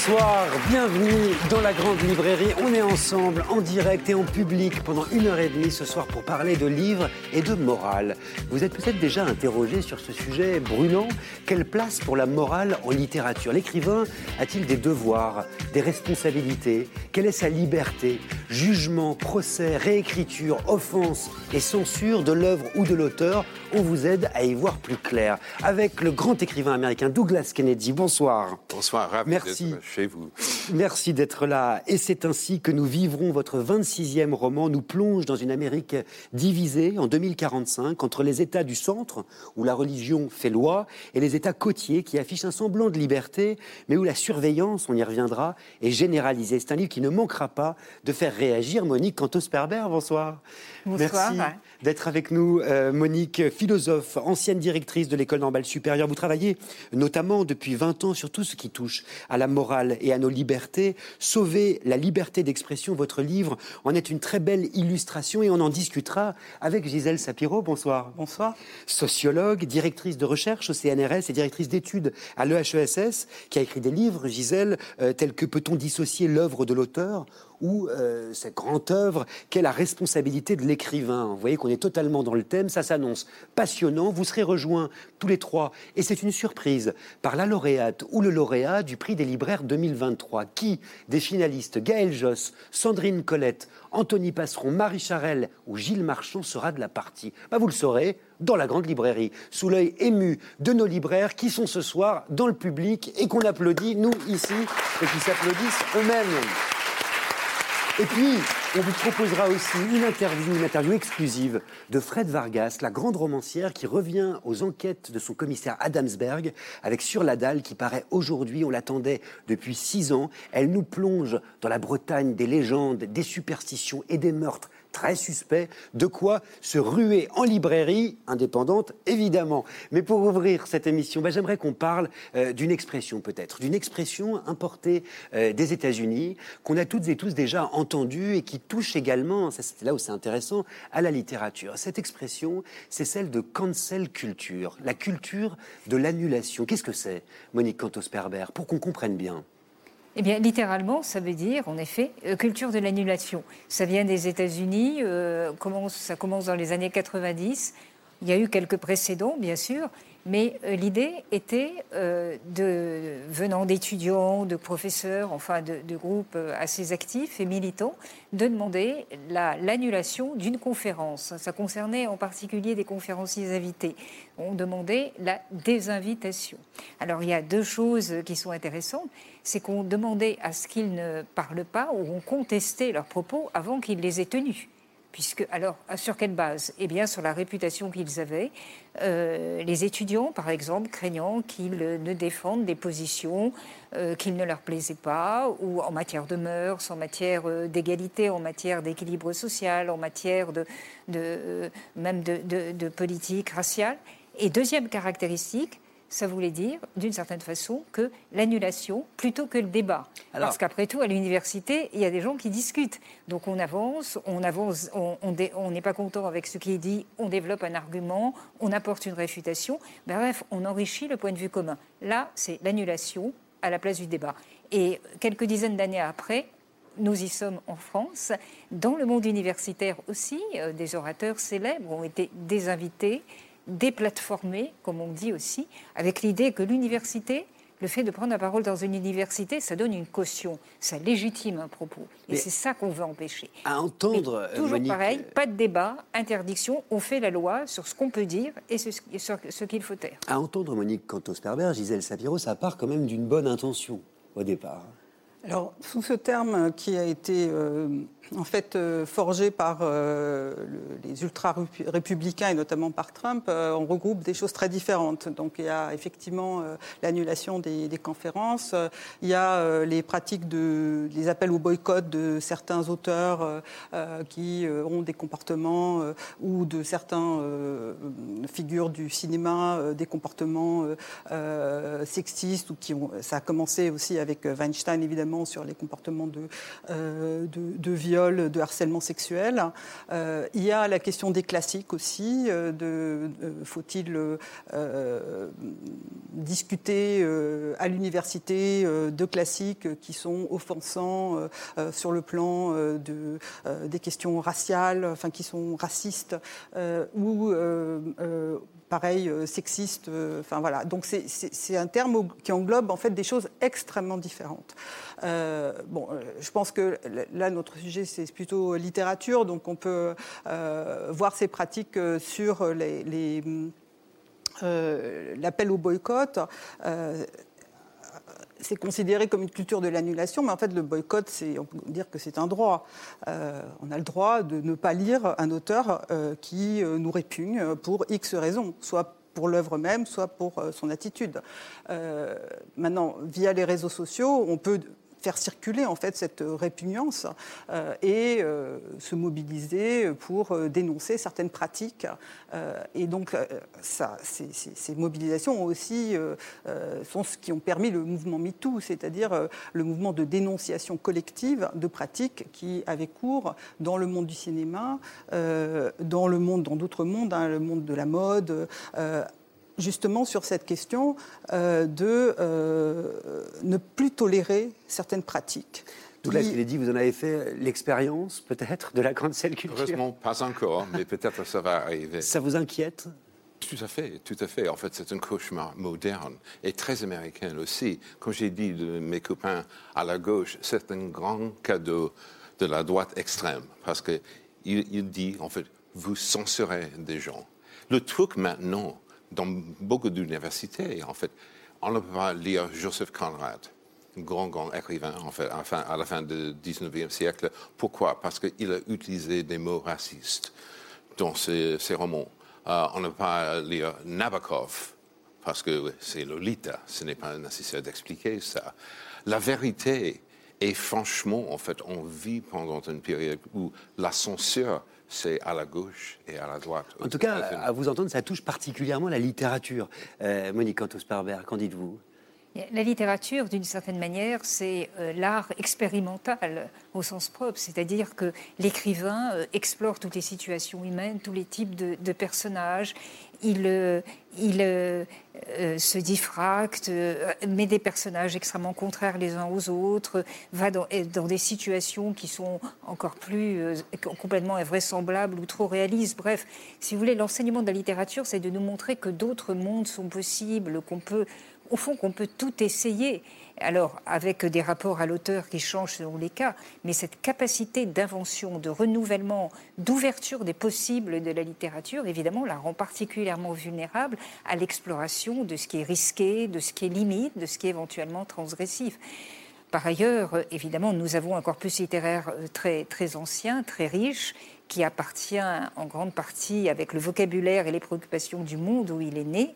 Bonsoir, bienvenue dans la grande librairie. On est ensemble en direct et en public pendant une heure et demie ce soir pour parler de livres et de morale. Vous êtes peut-être déjà interrogé sur ce sujet brûlant. Quelle place pour la morale en littérature? L'écrivain a-t-il des devoirs, des responsabilités? Quelle est sa liberté? Jugement, procès, réécriture, offense et censure de l'œuvre ou de l'auteur? On vous aide à y voir plus clair avec le grand écrivain américain Douglas Kennedy. Bonsoir. Bonsoir, Merci. Merci d'être là. Et c'est ainsi que nous vivrons votre 26e roman, nous plonge dans une Amérique divisée en 2045 entre les États du centre, où la religion fait loi, et les États côtiers qui affichent un semblant de liberté, mais où la surveillance, on y reviendra, est généralisée. C'est un livre qui ne manquera pas de faire réagir Monique Cantos-Perber. Bonsoir. Bonsoir. Merci d'être avec nous, euh, Monique, philosophe, ancienne directrice de l'école normale supérieure. Vous travaillez notamment depuis 20 ans sur tout ce qui touche à la morale et à nos libertés. Sauver la liberté d'expression, votre livre en est une très belle illustration et on en discutera avec Gisèle Sapiro. Bonsoir. Bonsoir. Sociologue, directrice de recherche au CNRS et directrice d'études à l'EHESS, qui a écrit des livres, Gisèle, euh, tels que Peut-on dissocier l'œuvre de l'auteur ou euh, cette grande œuvre qu'est la responsabilité de l'écrivain. Vous voyez qu'on est totalement dans le thème, ça s'annonce passionnant. Vous serez rejoints tous les trois, et c'est une surprise, par la lauréate ou le lauréat du prix des libraires 2023. Qui des finalistes Gaël Josse, Sandrine Colette, Anthony Passeron, Marie Charelle ou Gilles Marchand sera de la partie bah, Vous le saurez dans la grande librairie, sous l'œil ému de nos libraires qui sont ce soir dans le public et qu'on applaudit, nous, ici, et qui s'applaudissent eux-mêmes. Et puis, on vous proposera aussi une interview, une interview exclusive de Fred Vargas, la grande romancière qui revient aux enquêtes de son commissaire Adamsberg avec Sur la dalle qui paraît aujourd'hui, on l'attendait depuis six ans. Elle nous plonge dans la Bretagne des légendes, des superstitions et des meurtres très suspect, de quoi se ruer en librairie, indépendante évidemment. Mais pour ouvrir cette émission, ben, j'aimerais qu'on parle euh, d'une expression peut-être, d'une expression importée euh, des États-Unis, qu'on a toutes et tous déjà entendue et qui touche également, c'est là où c'est intéressant, à la littérature. Cette expression, c'est celle de cancel culture, la culture de l'annulation. Qu'est-ce que c'est, Monique Cantos-Perber, pour qu'on comprenne bien? Eh bien, littéralement, ça veut dire, en effet, euh, culture de l'annulation. Ça vient des États-Unis, euh, ça commence dans les années 90. Il y a eu quelques précédents, bien sûr, mais euh, l'idée était, euh, de, venant d'étudiants, de professeurs, enfin de, groupes euh, assez actifs et militants, de demander l'annulation d'une conférence. Ça concernait en particulier des conférenciers invités. On demandait la désinvitation. Alors il y a deux choses qui sont intéressantes. C'est qu'on demandait à ce qu'ils ne parlent pas ou on contestait leurs propos avant qu'ils les aient tenus. Puisque, alors, sur quelle base? Eh bien, sur la réputation qu'ils avaient. Euh, les étudiants, par exemple, craignant qu'ils ne défendent des positions euh, qui ne leur plaisaient pas, ou en matière de mœurs, en matière euh, d'égalité, en matière d'équilibre social, en matière de, même de politique raciale. Et deuxième caractéristique, ça voulait dire, d'une certaine façon, que l'annulation plutôt que le débat. Alors, Parce qu'après tout, à l'université, il y a des gens qui discutent. Donc on avance, on avance, on n'est pas content avec ce qui est dit, on développe un argument, on apporte une réfutation. Ben, bref, on enrichit le point de vue commun. Là, c'est l'annulation à la place du débat. Et quelques dizaines d'années après, nous y sommes en France. Dans le monde universitaire aussi, euh, des orateurs célèbres ont été désinvités déplatformé, comme on dit aussi, avec l'idée que l'université, le fait de prendre la parole dans une université, ça donne une caution, ça légitime un propos. Et c'est ça qu'on veut empêcher. À entendre. Mais toujours Monique... pareil, pas de débat, interdiction, on fait la loi sur ce qu'on peut dire et sur ce qu'il faut taire. À entendre Monique Cantos-Perber, Gisèle Sapiro, ça part quand même d'une bonne intention au départ. Alors, sous ce terme qui a été euh, en fait euh, forgé par euh, les ultra-républicains et notamment par Trump, euh, on regroupe des choses très différentes. Donc il y a effectivement l'annulation des, conférences, il y a les pratiques de, les appels au boycott de certains auteurs qui ont des comportements ou de certains figures du cinéma, des comportements sexistes ou qui ont, ça a commencé aussi avec Weinstein évidemment sur les comportements de, de, de viol de harcèlement sexuel. Euh, il y a la question des classiques aussi, euh, faut-il euh, discuter à l'université de classiques qui sont offensants sur le plan de, des questions raciales, enfin qui sont racistes, ou pareil, sexistes. enfin voilà. Donc c'est un terme qui englobe en fait des choses extrêmement différentes. Euh, bon, euh, je pense que là, notre sujet, c'est plutôt littérature, donc on peut euh, voir ces pratiques sur les, l'appel au boycott c'est considéré comme une culture de l'annulation, mais en fait, le boycott, c'est, on peut dire que c'est un droit. on a le droit de ne pas lire un auteur qui nous répugne pour X raisons, soit pour l'œuvre même, soit pour son attitude. maintenant, via les réseaux sociaux, on peut faire circuler en fait cette répugnance euh, et euh, se mobiliser pour euh, dénoncer certaines pratiques. et donc, ça, ces, mobilisations aussi sont ce qui ont permis le mouvement MeToo, c'est-à-dire le mouvement de dénonciation collective de pratiques qui avaient cours dans le monde du cinéma, dans le monde, dans d'autres mondes, hein, le monde de la mode justement sur cette question euh, de euh, ne plus tolérer certaines pratiques. Douglas qui... dit, vous en avez fait l'expérience peut-être de la cancel culture Heureusement pas encore, mais peut-être ça va arriver. Ça vous inquiète? Tout à fait, tout à fait. En fait, c'est un cauchemar moderne et très américain aussi. Comme j'ai dit de mes copains à la gauche, c'est un grand cadeau de la droite extrême parce qu'il il dit, en fait, vous censurez des gens. Le truc maintenant, dans beaucoup d'universités, en fait, on ne peut pas lire Joseph Conrad, grand, grand écrivain, en fait, à la fin du 19e siècle. Pourquoi? Parce qu'il a utilisé des mots racistes dans ses, romans. Euh, on ne peut pas lire Nabokov, parce que c'est Lolita, ce n'est pas nécessaire d'expliquer ça. La vérité est franchement, en fait, on vit pendant une période où la censure c'est à la gauche et à la droite. En tout cas, à vous entendre, ça touche particulièrement la littérature. Euh, Monique Antosperber, qu'en dites-vous? La littérature, d'une certaine manière, c'est euh, l'art expérimental au sens propre, c'est-à-dire que l'écrivain euh, explore toutes les situations humaines, tous les types de, personnages, il, euh, il se diffracte, met des personnages extrêmement contraires les uns aux autres, va dans, dans des situations qui sont encore plus complètement invraisemblables ou trop réalistes. Bref, si vous voulez, l'enseignement de la littérature, c'est de nous montrer que d'autres mondes sont possibles, qu'on peut au fond, qu'on peut tout essayer. Alors, avec des rapports à l'auteur qui changent selon les cas, mais cette capacité d'invention, de renouvellement, d'ouverture des possibles de la littérature, évidemment, la rend particulièrement vulnérable à l'exploration de ce qui est risqué, de ce qui est limite, de ce qui est éventuellement transgressif. Par ailleurs, évidemment, nous avons un corpus littéraire euh, très, très ancien, très riche, qui appartient en grande partie avec le vocabulaire et les préoccupations du monde où il est né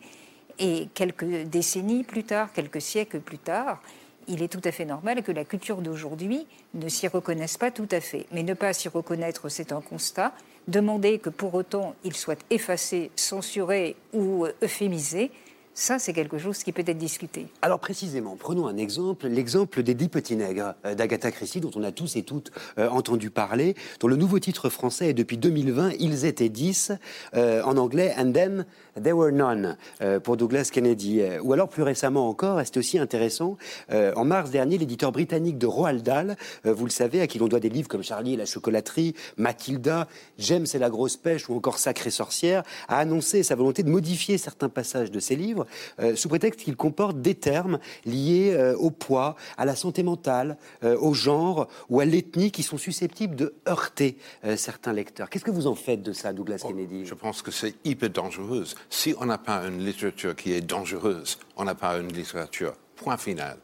et quelques décennies plus tard, quelques siècles plus tard, il est tout à fait normal que la culture d'aujourd'hui ne s'y reconnaisse pas tout à fait. Mais ne pas s'y reconnaître, c'est un constat. Demander que pour autant il soit effacé, censuré ou euphémisé, ça, c'est quelque chose qui peut être discuté. Alors précisément, prenons un exemple, l'exemple des Dix Petits Nègres euh, d'Agatha Christie, dont on a tous et toutes euh, entendu parler, dont le nouveau titre français est depuis 2020, Ils étaient dix, euh, en anglais, And Then There Were None, pour Douglas Kennedy. Ou alors plus récemment encore, et c'est aussi intéressant, en mars dernier, l'éditeur britannique de Roald Dahl, vous le savez, à qui l'on doit des livres comme Charlie et la chocolaterie, Mathilda, James et la grosse pêche ou encore Sacrée sorcière, a annoncé sa volonté de modifier certains passages de ses livres euh, sous prétexte qu'il comporte des termes liés euh, au poids, à la santé mentale, euh, au genre ou à l'ethnie qui sont susceptibles de heurter certains lecteurs. Qu'est-ce que vous en faites de ça, Douglas oh, Kennedy? Je pense que c'est hyper dangereux. Si on n'a pas une littérature qui est dangereuse, on n'a pas une littérature. Point final.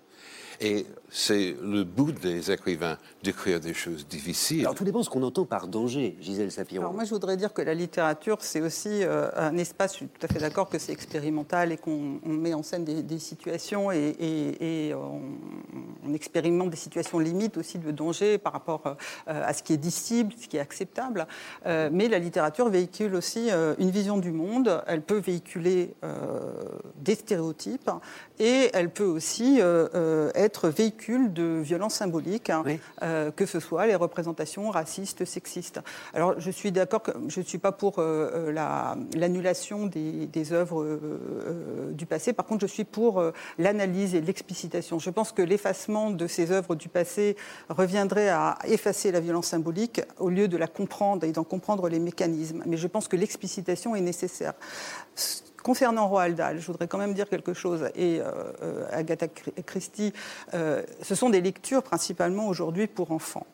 Et c'est le bout des écrivains d'écrire des choses difficiles. Alors tout dépend de ce qu'on entend par danger, Gisèle Sapiro. Alors moi je voudrais dire que la littérature c'est aussi euh, un espace, je suis tout à fait d'accord que c'est expérimental et qu'on met en scène des, situations et, et, on, expérimente des situations limites aussi de danger par rapport euh, à ce qui est dissible, ce qui est acceptable. Euh, mais la littérature véhicule aussi une vision du monde, elle peut véhiculer des stéréotypes et elle peut aussi être véhiculée de violences symboliques, hein, euh, que ce soit les représentations racistes, sexistes. Alors, je suis d'accord que je ne suis pas pour euh, euh, l'annulation des, des, œuvres du passé. Par contre, je suis pour l'analyse et l'explicitation. Je pense que l'effacement de ces œuvres du passé reviendrait à effacer la violence symbolique au lieu de la comprendre et d'en comprendre les mécanismes. Mais je pense que l'explicitation est nécessaire. Concernant Roald Dahl, je voudrais quand même dire quelque chose. Et euh, euh, Agatha Christie, euh, ce sont des lectures principalement aujourd'hui pour enfants.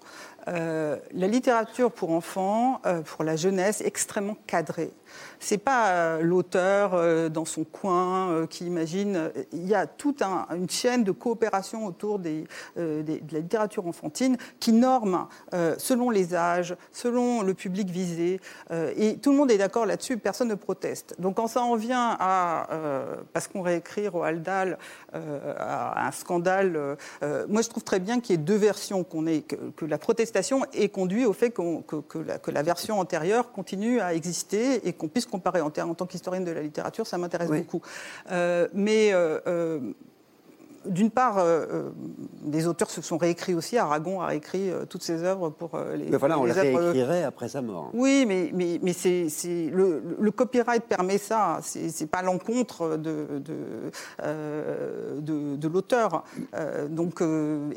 la littérature pour enfants, pour la jeunesse, extrêmement cadrée c'est pas euh, l'auteur euh, dans son coin euh, qui imagine. Il y a toute une chaîne de coopération autour de la littérature enfantine qui norme selon les âges, selon le public visé. et tout le monde est d'accord là-dessus, personne ne proteste. Donc quand ça en vient à, parce qu'on réécrit Roald Dahl, un scandale, moi je trouve très bien qu'il y ait deux versions, que, la protestation ait conduit au fait que, la, version antérieure continue à exister et qu'on puisse comparer en, en tant qu'historienne de la littérature, ça m'intéresse beaucoup. Euh, mais euh, euh, d'une part, euh, euh, des auteurs se sont réécrits aussi. Aragon a réécrit euh, toutes ses œuvres pour les. Mais voilà, on les, réécrirait après sa mort. Oui, mais, mais, mais c'est, le, le, copyright permet ça. C'est, pas l'encontre de, de, de, l'auteur. donc,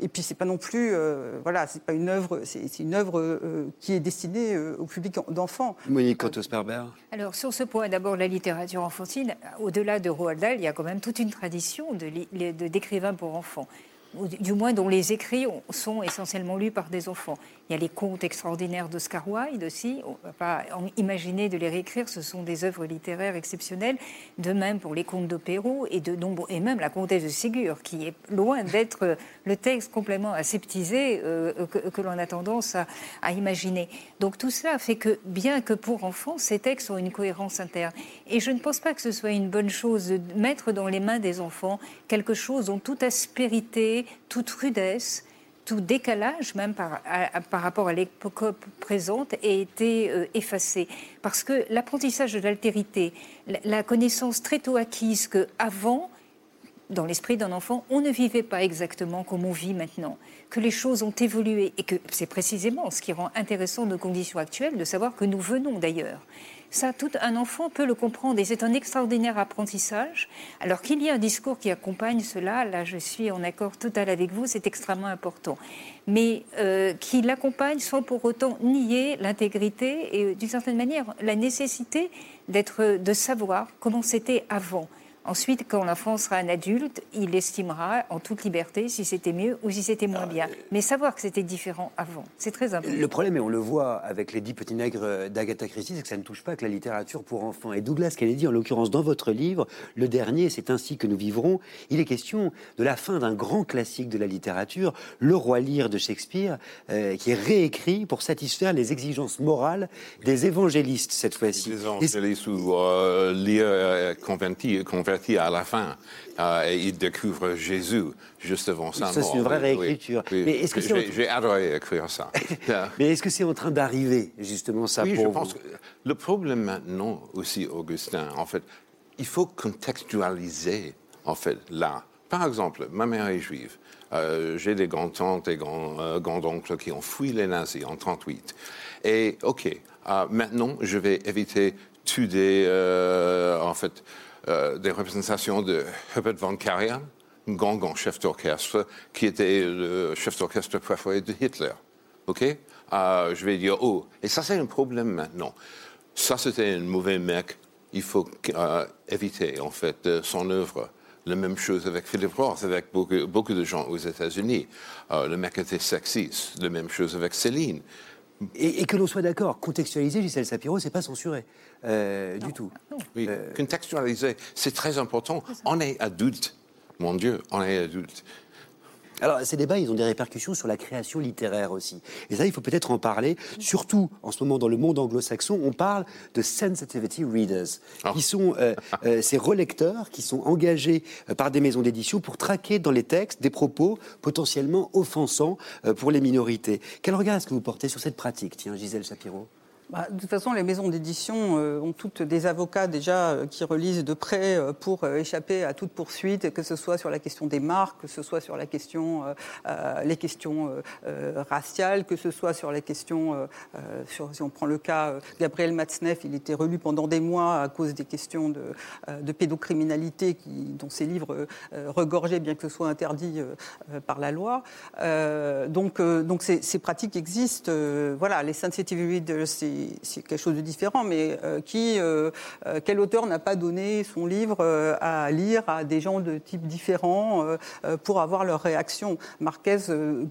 et puis c'est pas non plus. voilà, c'est pas une œuvre. C'est, une œuvre qui est destinée au public d'enfants. Monique Otto-Sperber. Alors, sur ce point, d'abord, la littérature enfantine, au-delà de Roald Dahl, il y a quand même toute une tradition de, de d'écrire pour enfants du moins dont les écrits sont essentiellement lus par des enfants. Il y a les contes extraordinaires d'Oscar Wilde aussi. On ne va pas imaginer de les réécrire. Ce sont des œuvres littéraires exceptionnelles. De même pour les contes de et, et même la comtesse de Ségur, qui est loin d'être le texte complètement aseptisé euh, que, l'on a tendance à, imaginer. Donc tout cela fait que, bien que pour enfants, ces textes ont une cohérence interne. Et je ne pense pas que ce soit une bonne chose de mettre dans les mains des enfants quelque chose dont toute aspérité, toute rudesse, tout décalage, même par, par rapport à l'époque présente, ait été euh, effacé. Parce que l'apprentissage de l'altérité, la, connaissance très tôt acquise qu'avant, dans l'esprit d'un enfant, on ne vivait pas exactement comme on vit maintenant, que les choses ont évolué et que c'est précisément ce qui rend intéressant nos conditions actuelles de savoir que nous venons d'ailleurs. Ça, tout un enfant peut le comprendre et c'est un extraordinaire apprentissage. Alors qu'il y ait un discours qui accompagne cela, là je suis en accord total avec vous, c'est extrêmement important. Mais euh, qu'il accompagne sans pour autant nier l'intégrité et d'une certaine manière la nécessité d'être, de savoir comment c'était avant. Ensuite, quand l'enfant sera un adulte, il estimera en toute liberté si c'était mieux ou si c'était moins bien. Mais savoir que c'était différent avant, c'est très important. Le problème, et on le voit avec les dix petits nègres d'Agatha Christie, c'est que ça ne touche pas que la littérature pour enfants. Et Douglas Kennedy, en l'occurrence dans votre livre, le dernier, c'est ainsi que nous vivrons, il est question de la fin d'un grand classique de la littérature, Le Roi Lear de Shakespeare, euh, qui est réécrit pour satisfaire les exigences morales des évangélistes cette fois-ci. Les évangélistes ou euh, Lear converti, à la fin. Euh, et il découvre Jésus juste avant sa mort. Ça, c'est une vraie réécriture. Mais est-ce que j'ai, adoré écrire ça. Mais est-ce que c'est en train d'arriver, justement, ça Oui, je pense que le problème maintenant aussi, Augustin, en fait, il faut contextualiser, en fait, là. Par exemple, ma mère est juive. Euh, j'ai des grands-tantes et euh, grands-oncles qui ont fui les nazis en 38. Et, OK, maintenant, je vais éviter tous des, en fait, euh, des représentations de Herbert von Karajan, un grand, grand chef d'orchestre, qui était le chef d'orchestre préféré de Hitler. OK? Euh, Je vais dire, oh, et ça, c'est un problème maintenant. Ça, c'était un mauvais mec. Il faut euh, éviter, en fait, son œuvre. La même chose avec Philip Roth, avec beaucoup, beaucoup de gens aux États-Unis. le mec était sexiste. La même chose avec Céline. Et, que l'on soit d'accord, contextualiser Gisèle Sapiro, c'est pas censuré euh, du tout. Oui, euh, contextualiser, c'est très important. On est adulte, mon Dieu, on est adulte. Alors, ces débats, ils ont des répercussions sur la création littéraire aussi. Et ça, il faut peut-être en parler. Surtout, en ce moment, dans le monde anglo-saxon, on parle de sensitivity readers, Ah. qui sont euh, euh, ces relecteurs qui sont engagés euh, par des maisons d'édition pour traquer dans les textes des propos potentiellement offensants pour les minorités. Quel regard est-ce que vous portez sur cette pratique Tiens, Gisèle Shapiro? Bah, de toute façon, les maisons d'édition euh, ont toutes des avocats déjà euh, qui relisent de près euh, pour échapper à toute poursuite, que ce soit sur la question des marques, que ce soit sur la question, les questions raciales, que ce soit sur euh, sur, si on prend le cas Gabriel Matzneff, il était relu pendant des mois à cause des questions de, pédocriminalité dont ses livres regorgeaient, bien que ce soit interdit par la loi. Donc, donc ces, ces pratiques existent. voilà, les sensitive readers, c'est c'est quelque chose de différent, mais euh, qui, euh, euh, quel auteur n'a pas donné son livre à lire à des gens de euh, euh, pour avoir leur réaction? Marquez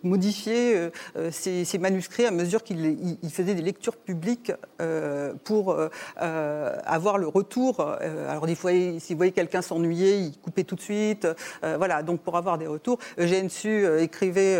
modifiait ses, manuscrits à mesure qu'il il- il faisait des lectures publiques pour avoir le retour. Alors, des fois, s'il voyait quelqu'un s'ennuyer, il coupait tout de suite. Voilà, donc pour avoir des retours. Eugène Su écrivait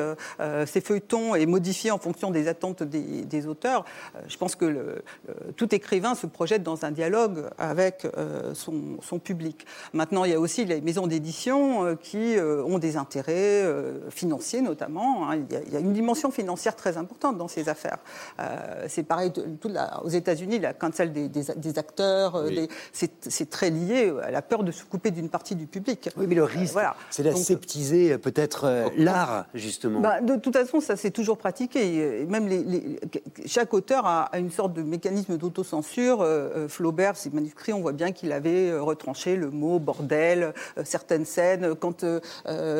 ses feuilletons et modifiait en fonction des attentes des, des auteurs. Je pense que le- le- tout écrivain se projette dans un dialogue avec euh, son, son public. Maintenant, il y a aussi les maisons d'édition euh, qui euh, ont des intérêts euh, financiers notamment. hein. Il, y a, il y a une dimension financière très importante dans ces affaires. Euh, c'est pareil de- toute la- aux États-Unis, la cancel des, des- des acteurs, euh, Oui. c'est très lié à la peur de se couper d'une partie du public. Oui, mais le Euh, risque, voilà. c'est d'aseptiser euh, peut-être euh, l'art, justement. bah, de toute façon, ça s'est toujours pratiqué. Et même les, les- chaque auteur a, a une sorte de mécanisme d'autocensure. Euh, euh, Flaubert, ses manuscrits, on voit bien qu'il avait euh, retranché le mot bordel, euh, certaines scènes. Quand,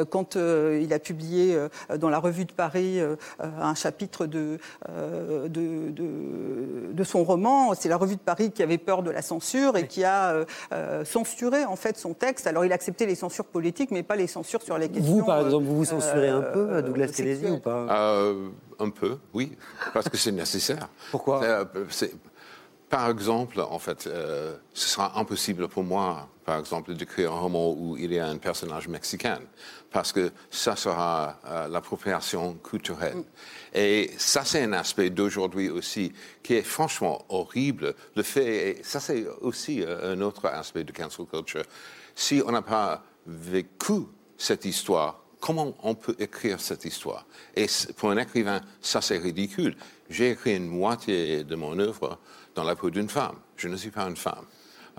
quand euh, il a publié euh, dans la Revue de Paris un chapitre de, euh, de, de- de son roman, c'est la Revue de Paris qui avait peur de la censure et qui a censuré en fait son texte. Alors il acceptait les censures politiques, mais pas les censures sur les questions. vous, par euh, exemple, vous vous censurez un peu, Douglas Télési, ou pas? Euh, un peu, oui, parce que c'est nécessaire. Pourquoi Euh, c'est- Par exemple, en fait, euh, ce sera impossible pour moi, par exemple, d'écrire un roman où il y a un personnage mexicain, parce que ça sera euh, l'appropriation culturelle. Et ça, c'est un aspect d'aujourd'hui aussi qui est franchement horrible. Le fait, et ça, c'est aussi un autre aspect de cancel culture. Si on n'a pas vécu cette histoire, comment on peut écrire cette histoire Et pour un écrivain, ça c'est ridicule. J'ai écrit une moitié de mon œuvre dans la peau d'une femme. Je ne suis pas une femme.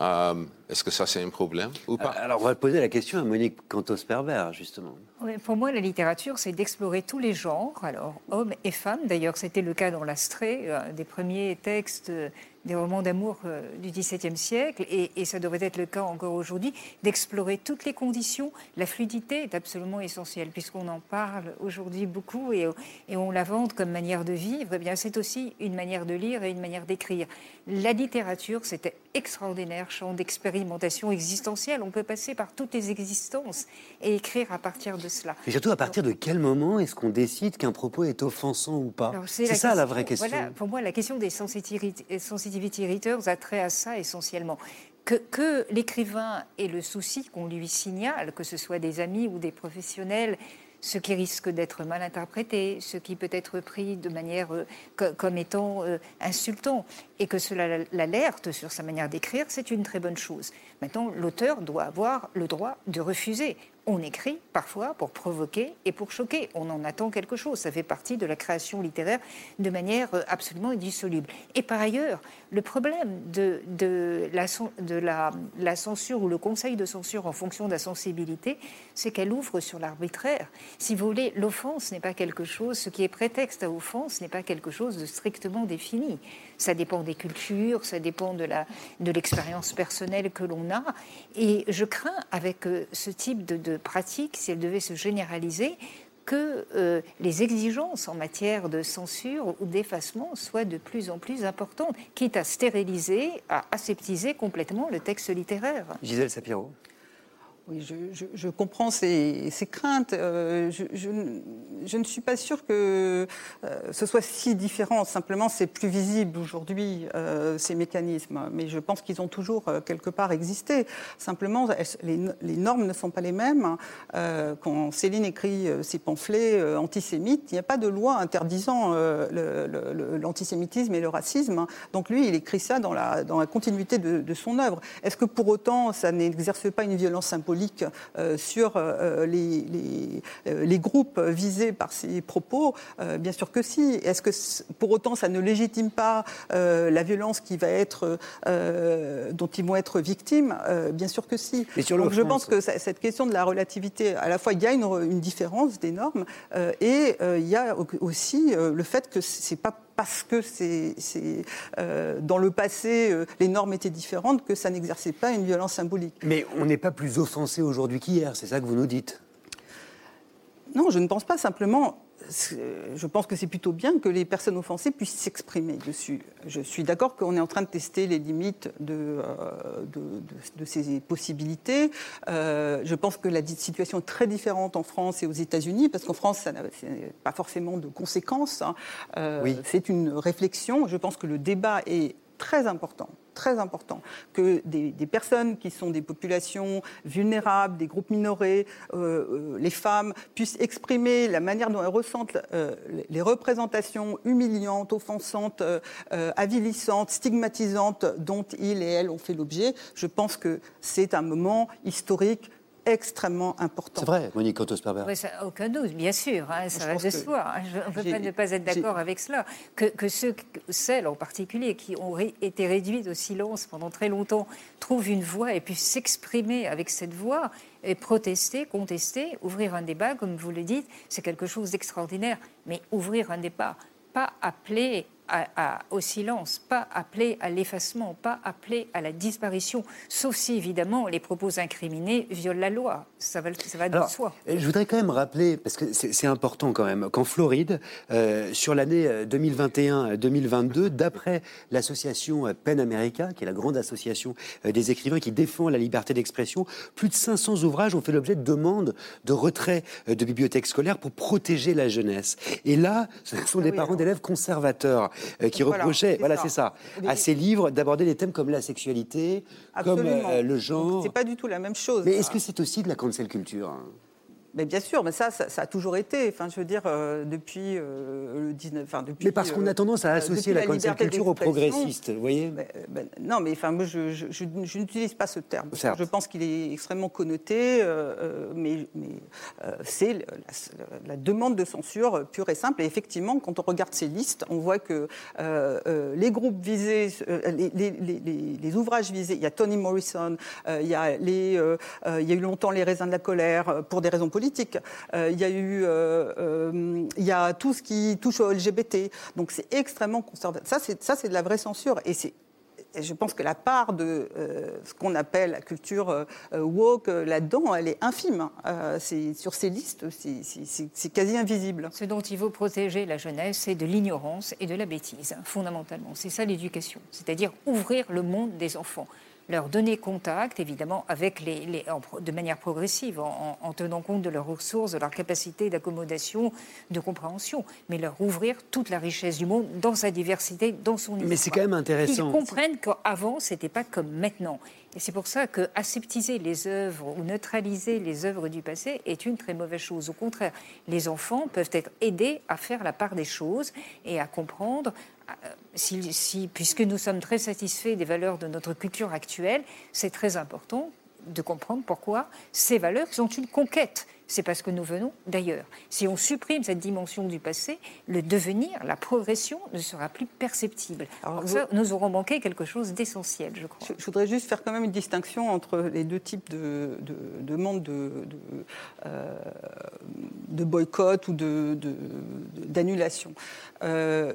Euh, Est-ce que ça c'est un problème ou pas? Alors, on va poser la question à Monique Cantos-Perber, justement. Oui, pour moi, la littérature, c'est d'explorer tous les genres, alors hommes et femmes. D'ailleurs, c'était le cas dans l'Astrée, un des premiers textes euh, des romans d'amour euh, du XVIIe siècle, et, et ça devrait être le cas encore aujourd'hui, d'explorer toutes les conditions. La fluidité est absolument essentielle, puisqu'on en parle aujourd'hui beaucoup et, et on la vante comme manière de vivre. Eh bien, c'est aussi une manière de lire et une manière d'écrire. La littérature, c'était extraordinaire champ d'expérimentation existentielle. On peut passer par toutes les existences et écrire à partir de cela. Et surtout, à partir de quel moment est-ce qu'on décide qu'un propos est offensant ou pas? C'est ça la vraie question. Voilà, pour moi, la question des sensitivity, a trait à ça essentiellement. Que, l'écrivain ait le souci qu'on lui signale, que ce soit des amis ou des professionnels, ce qui risque d'être mal interprété, ce qui peut être pris de manière euh, co- comme étant euh, insultant, et que cela l'alerte sur sa manière d'écrire, c'est une très bonne chose. Maintenant, l'auteur doit avoir le droit de refuser. On écrit parfois pour provoquer et pour choquer. On en attend quelque chose. Ça fait partie de la création littéraire de manière euh, absolument indissoluble. Et par ailleurs, le problème de, la, la censure ou le conseil de censure en fonction de la sensibilité, c'est qu'elle ouvre sur l'arbitraire. Si vous voulez, l'offense n'est pas quelque chose, ce qui est prétexte à offense n'est pas quelque chose de strictement défini. Ça dépend des cultures, ça dépend de la- de l'expérience personnelle que l'on a. Et je crains, avec euh, ce type de, de pratique, si elle devait se généraliser, que euh, les exigences en matière de censure ou d'effacement soient de plus en plus importantes, quitte à stériliser, à aseptiser complètement le texte littéraire. Gisèle Sapiro. Oui, je, comprends ces, craintes. Euh, je, ne suis pas sûre que euh, ce soit si différent. Simplement, c'est plus visible aujourd'hui, euh, ces mécanismes. Mais je pense qu'ils ont toujours quelque part existé. Simplement, les, normes ne sont pas les mêmes. quand Céline écrit ses pamphlets antisémites, il n'y a pas de loi interdisant l'antisémitisme et le racisme. Donc lui, il écrit ça dans la, continuité de, de son œuvre. Est-ce que pour autant, ça n'exerce pas une violence symbolique euh, sur euh, les, euh, les, groupes visés par ces propos Bien sûr que si. Est-ce que pour autant ça ne légitime pas la violence qui va être, dont ils vont être victimes? Bien sûr que si. Donc je pense que cette question de la relativité, à la fois il y a une, une différence des normes et il y a aussi le fait que c'est pas parce que c'est, euh, dans le passé, euh, les normes étaient différentes, que ça n'exerçait pas une violence symbolique. Mais on n'est pas plus offensé aujourd'hui qu'hier, c'est ça que vous nous dites? Non, je ne pense pas. Simplement, je pense que c'est plutôt bien que les personnes offensées puissent s'exprimer dessus. Je suis d'accord qu'on est en train de tester les limites de, euh, de, ces possibilités. Euh, je pense que la situation est très différente en France et aux États-Unis, parce qu'en France, ça n'a pas forcément de conséquences. Hein. Euh, c'est une réflexion. Je pense que le débat est très important très important que des, personnes qui sont des populations vulnérables, des groupes minorés, euh, euh, les femmes, puissent exprimer la manière dont elles ressentent euh, les représentations humiliantes, offensantes, avilissantes, stigmatisantes dont ils et elles ont fait l'objet. Je pense que c'est un moment historique extrêmement important. C'est vrai, Monique Otosperber. Oui, aucun doute, bien sûr, hein, ça va de soi. Hein. on ne peut pas ne pas être d'accord avec cela. Que, que, ceux, celles en particulier, qui ont été réduites au silence pendant très longtemps, trouvent une voix et puissent s'exprimer avec cette voix et protester, contester, ouvrir un débat, comme vous le dites, c'est quelque chose d'extraordinaire. Mais ouvrir un débat, pas appeler au silence, pas appeler à l'effacement, pas appeler à la disparition, sauf si évidemment les propos incriminés violent la loi. Ça va, ça va de soi. Je voudrais quand même rappeler, parce que c'est important quand même, qu'en Floride, euh, sur l'année 2021-2022, euh, d'après l'association PEN America, qui est la grande association euh, des écrivains qui défend la liberté d'expression, plus de 500 ouvrages ont fait l'objet de demandes de retrait de bibliothèques scolaires pour protéger la jeunesse. Et là, ce sont ah des parents d'élèves conservateurs euh, qui reprochait, voilà, c'est ça, à ces livres d'aborder des thèmes comme la sexualité, comme euh, le genre. C'est pas du tout la même chose. Mais est-ce que c'est aussi de la cancel culture hein? Mais bien sûr, mais ça, ça, a toujours été. Enfin, je veux dire, euh, depuis euh, le 19. Enfin, depuis, mais parce qu'on a tendance à euh, associer la, la culture aux progressistes, vous voyez ben, Non, mais enfin, moi, je, je, n'utilise pas ce terme. Je pense qu'il est extrêmement connoté, mais, mais c'est la, la, demande de censure pure et simple. Et effectivement, quand on regarde ces listes, on voit que les groupes visés, les, les, les, les, ouvrages visés, il y a Toni Morrison, il, y a les, il y a eu longtemps les raisins de la colère pour des raisons politiques Euh, il y a eu, euh, euh, il y a tout ce qui touche au LGBT. Donc c'est extrêmement conservateur. Ça, c'est de la vraie censure. Et je pense que la part de ce qu'on appelle la culture woke là-dedans, elle est infime. c'est, sur ces listes, c'est, quasi invisible. Ce dont il faut protéger la jeunesse, c'est de l'ignorance et de la bêtise, fondamentalement. C'est ça l'éducation, c'est-à-dire ouvrir le monde des enfants leur donner contact, évidemment, avec les, de manière progressive, en, tenant compte de leurs ressources, de leur capacité d'accommodation, de compréhension, mais leur ouvrir toute la richesse du monde dans sa diversité, dans son histoire. Mais c'est quand même intéressant. Ils comprennent qu'avant, ce n'était pas comme maintenant. Et c'est pour ça que aseptiser les œuvres ou neutraliser les œuvres du passé est une très mauvaise chose. Au contraire, les enfants peuvent être aidés à faire la part des choses et à comprendre euh, puisque nous sommes très satisfaits des valeurs de notre culture actuelle, c'est très important de comprendre pourquoi ces valeurs sont une conquête. C'est parce que nous venons d'ailleurs. Si on supprime cette dimension du passé, le devenir, la progression ne sera plus perceptible. Alors, ça, nous aurons manqué quelque chose d'essentiel, je crois. Je, voudrais juste faire quand même une distinction entre les deux types de, demandes de, euh, de, boycott ou d'annulation. Euh,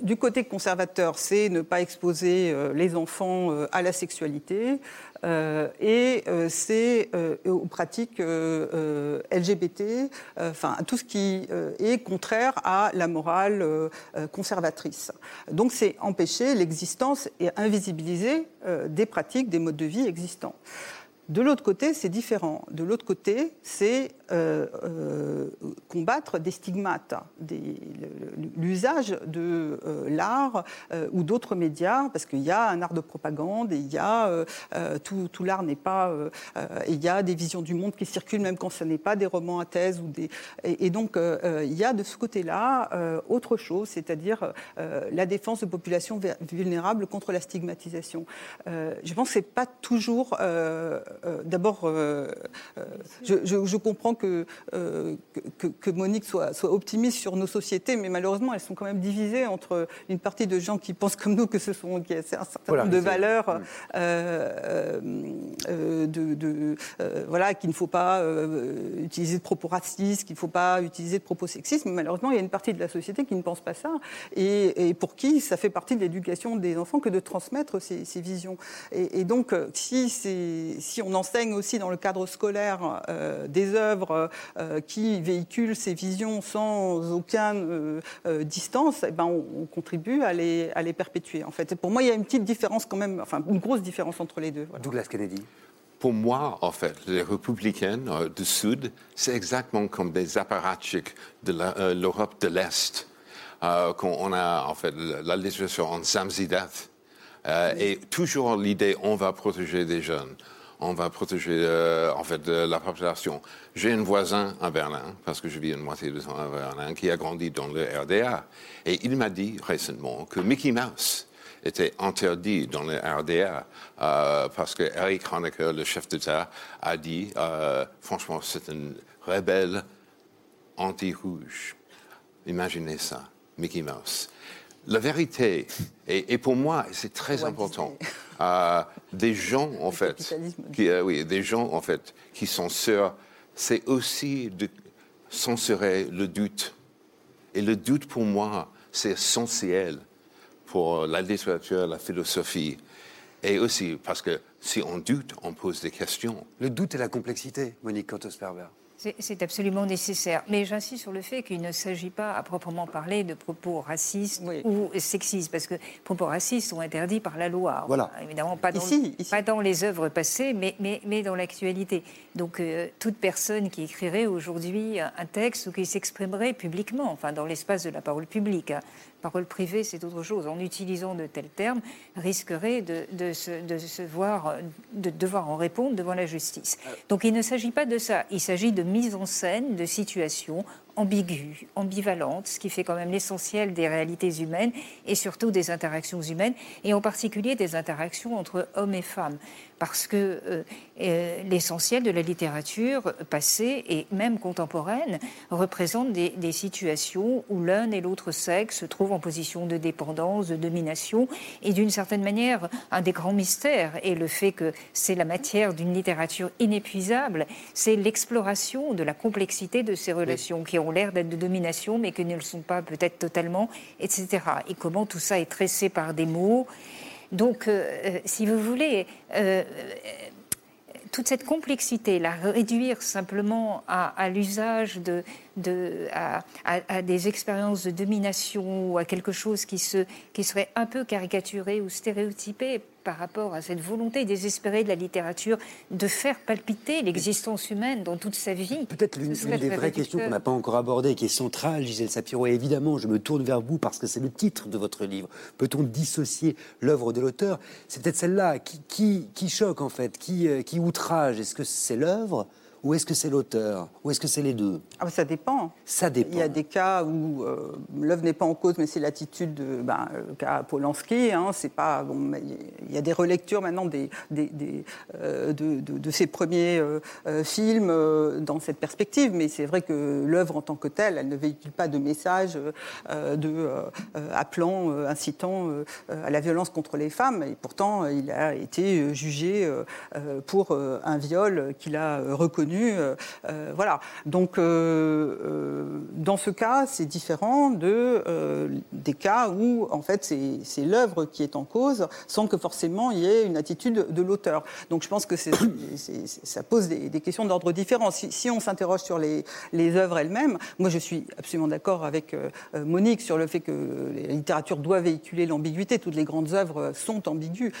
du côté conservateur, c'est ne pas exposer euh, les enfants à la sexualité et c'est aux pratiques LGBT, enfin tout ce qui est contraire à la morale conservatrice. Donc c'est empêcher l'existence et invisibiliser des pratiques, des modes de vie existants. De l'autre côté, c'est différent. De l'autre côté, c'est combattre des stigmates, l'usage de l'art ou d'autres médias, parce qu'il y a un art de propagande et il y a tout, l'art n'est pas, il y a des visions du monde qui circulent même quand ce n'est pas des romans à thèse ou des, et, donc il y a de ce côté-là autre chose, c'est-à-dire la défense de populations vulnérables contre la stigmatisation. je pense que c'est pas toujours euh, euh, d'abord, euh, je, comprends que, que, Monique soit, soit, optimiste sur nos sociétés, mais malheureusement, elles sont quand même divisées entre une partie de gens qui pensent comme nous que ce sont c'est un certain nombre de valeurs, de, voilà, qu'il ne faut pas utiliser de propos racistes, qu'il ne faut pas utiliser de propos sexistes. Mais malheureusement, il y a une partie de la société qui ne pense pas ça, et, pour qui ça fait partie de l'éducation des enfants que de transmettre ces, visions. Et, et donc, si, si on enseigne aussi dans le cadre scolaire euh, des œuvres euh, qui véhiculent ces visions sans aucune euh, distance, eh ben on, contribue à les, à les perpétuer. En fait, pour moi, il y a une petite différence quand même, enfin une grosse différence entre les deux. Douglas Kennedy. Pour moi, en fait, les républicaines du Sud, c'est exactement comme des apparatchiks de l'Europe de l'Est. Euh, qu'on a en fait la législation en Samzidat euh, et toujours l'idée on va protéger des jeunes, on va protéger euh, en fait la population. J'ai un voisin à Berlin, parce que je vis une moitié de temps à Berlin, qui a grandi dans le RDA. Et il m'a dit récemment que Mickey Mouse était interdit dans le RDA euh, parce que Eric Honecker, le chef d'État, a dit euh, franchement, c'est une rebelle anti-rouge. Imaginez ça, Mickey Mouse. La vérité, et, pour moi, c'est très important, euh, des gens, en fait, qui, euh, oui, des gens, en fait, qui sûrs, c'est aussi de censurer le doute. Et le doute, pour moi, c'est essentiel pour la littérature, la philosophie. Et aussi parce que si on doute, on pose des questions. Le doute et la complexité, Monique Cantosperber. C'est absolument nécessaire. Mais j'insiste sur le fait qu'il ne s'agit pas à proprement parler de propos racistes ou sexistes, parce que propos racistes sont interdits par la loi. Voilà. Évidemment, pas dans, Pas dans les œuvres passées, mais, mais, mais dans l'actualité. Donc, euh, toute personne qui écrirait aujourd'hui un texte ou qui s'exprimerait publiquement, enfin, dans l'espace de la parole publique, hein, parole privée, c'est autre chose, en utilisant de tels termes, risquerait de, de, se, de, se, voir, de devoir en répondre devant la justice. Euh. Donc il ne s'agit pas de ça, il s'agit de mise en scène de situations ambiguës, ambivalentes, ce qui fait quand même l'essentiel des réalités humaines et surtout des interactions humaines, et en particulier des interactions entre hommes et femmes parce que euh, euh, l'essentiel de la littérature passée et même contemporaine représente des, situations où l'un et l'autre sexe se trouvent en position de dépendance, de domination, et d'une certaine manière, un des grands mystères est le fait que c'est la matière d'une littérature inépuisable, c'est l'exploration de la complexité de ces relations qui ont l'air d'être de domination, mais qui ne le sont pas peut-être totalement, etc. Et comment tout ça est tressé par des mots. Donc, euh, euh, si vous voulez, euh, toute cette complexité, la réduire simplement à, l'usage de, de à, à, des expériences de domination ou à quelque chose qui, se, qui serait un peu caricaturé ou stéréotypé par rapport à cette volonté désespérée de la littérature de faire palpiter l'existence humaine dans toute sa vie. Peut-être l'une des vraies questions qu'on n'a pas encore abordées, qui est centrale, Gisèle Sapiro, et évidemment, je me tourne vers vous parce que c'est le titre de votre livre. Peut-on dissocier l'œuvre de l'auteur? C'est peut-être celle-là qui, qui, qui, choque, en fait, qui, euh, qui outrage? Est-ce que c'est l'œuvre ou est-ce que c'est l'auteur? Ou est-ce que c'est les deux? Ah bah, Ça dépend. Ça dépend. Il y a des cas où euh, l'œuvre n'est pas en cause, mais c'est l'attitude de. Ben, le cas Polanski, hein, c'est pas. Bon, il y a des relectures maintenant des, des, euh, de, de, ses premiers euh, films dans cette perspective, mais c'est vrai que l'œuvre en tant que telle, elle ne véhicule pas de message de, appelant, incitant à la violence contre les femmes, et pourtant il a été jugé pour un viol qu'il a reconnu euh, euh, voilà. Donc, euh, dans ce cas, c'est différent de, des cas où, en fait, c'est l'œuvre qui est en cause, sans que forcément il y ait une attitude de l'auteur. Donc, je pense que ça pose des, questions d'ordre différent. Si, on s'interroge sur les, les œuvres elles-mêmes, moi, je suis absolument d'accord avec Monique sur le fait que la littérature doit véhiculer l'ambiguïté. Toutes les grandes œuvres sont ambiguës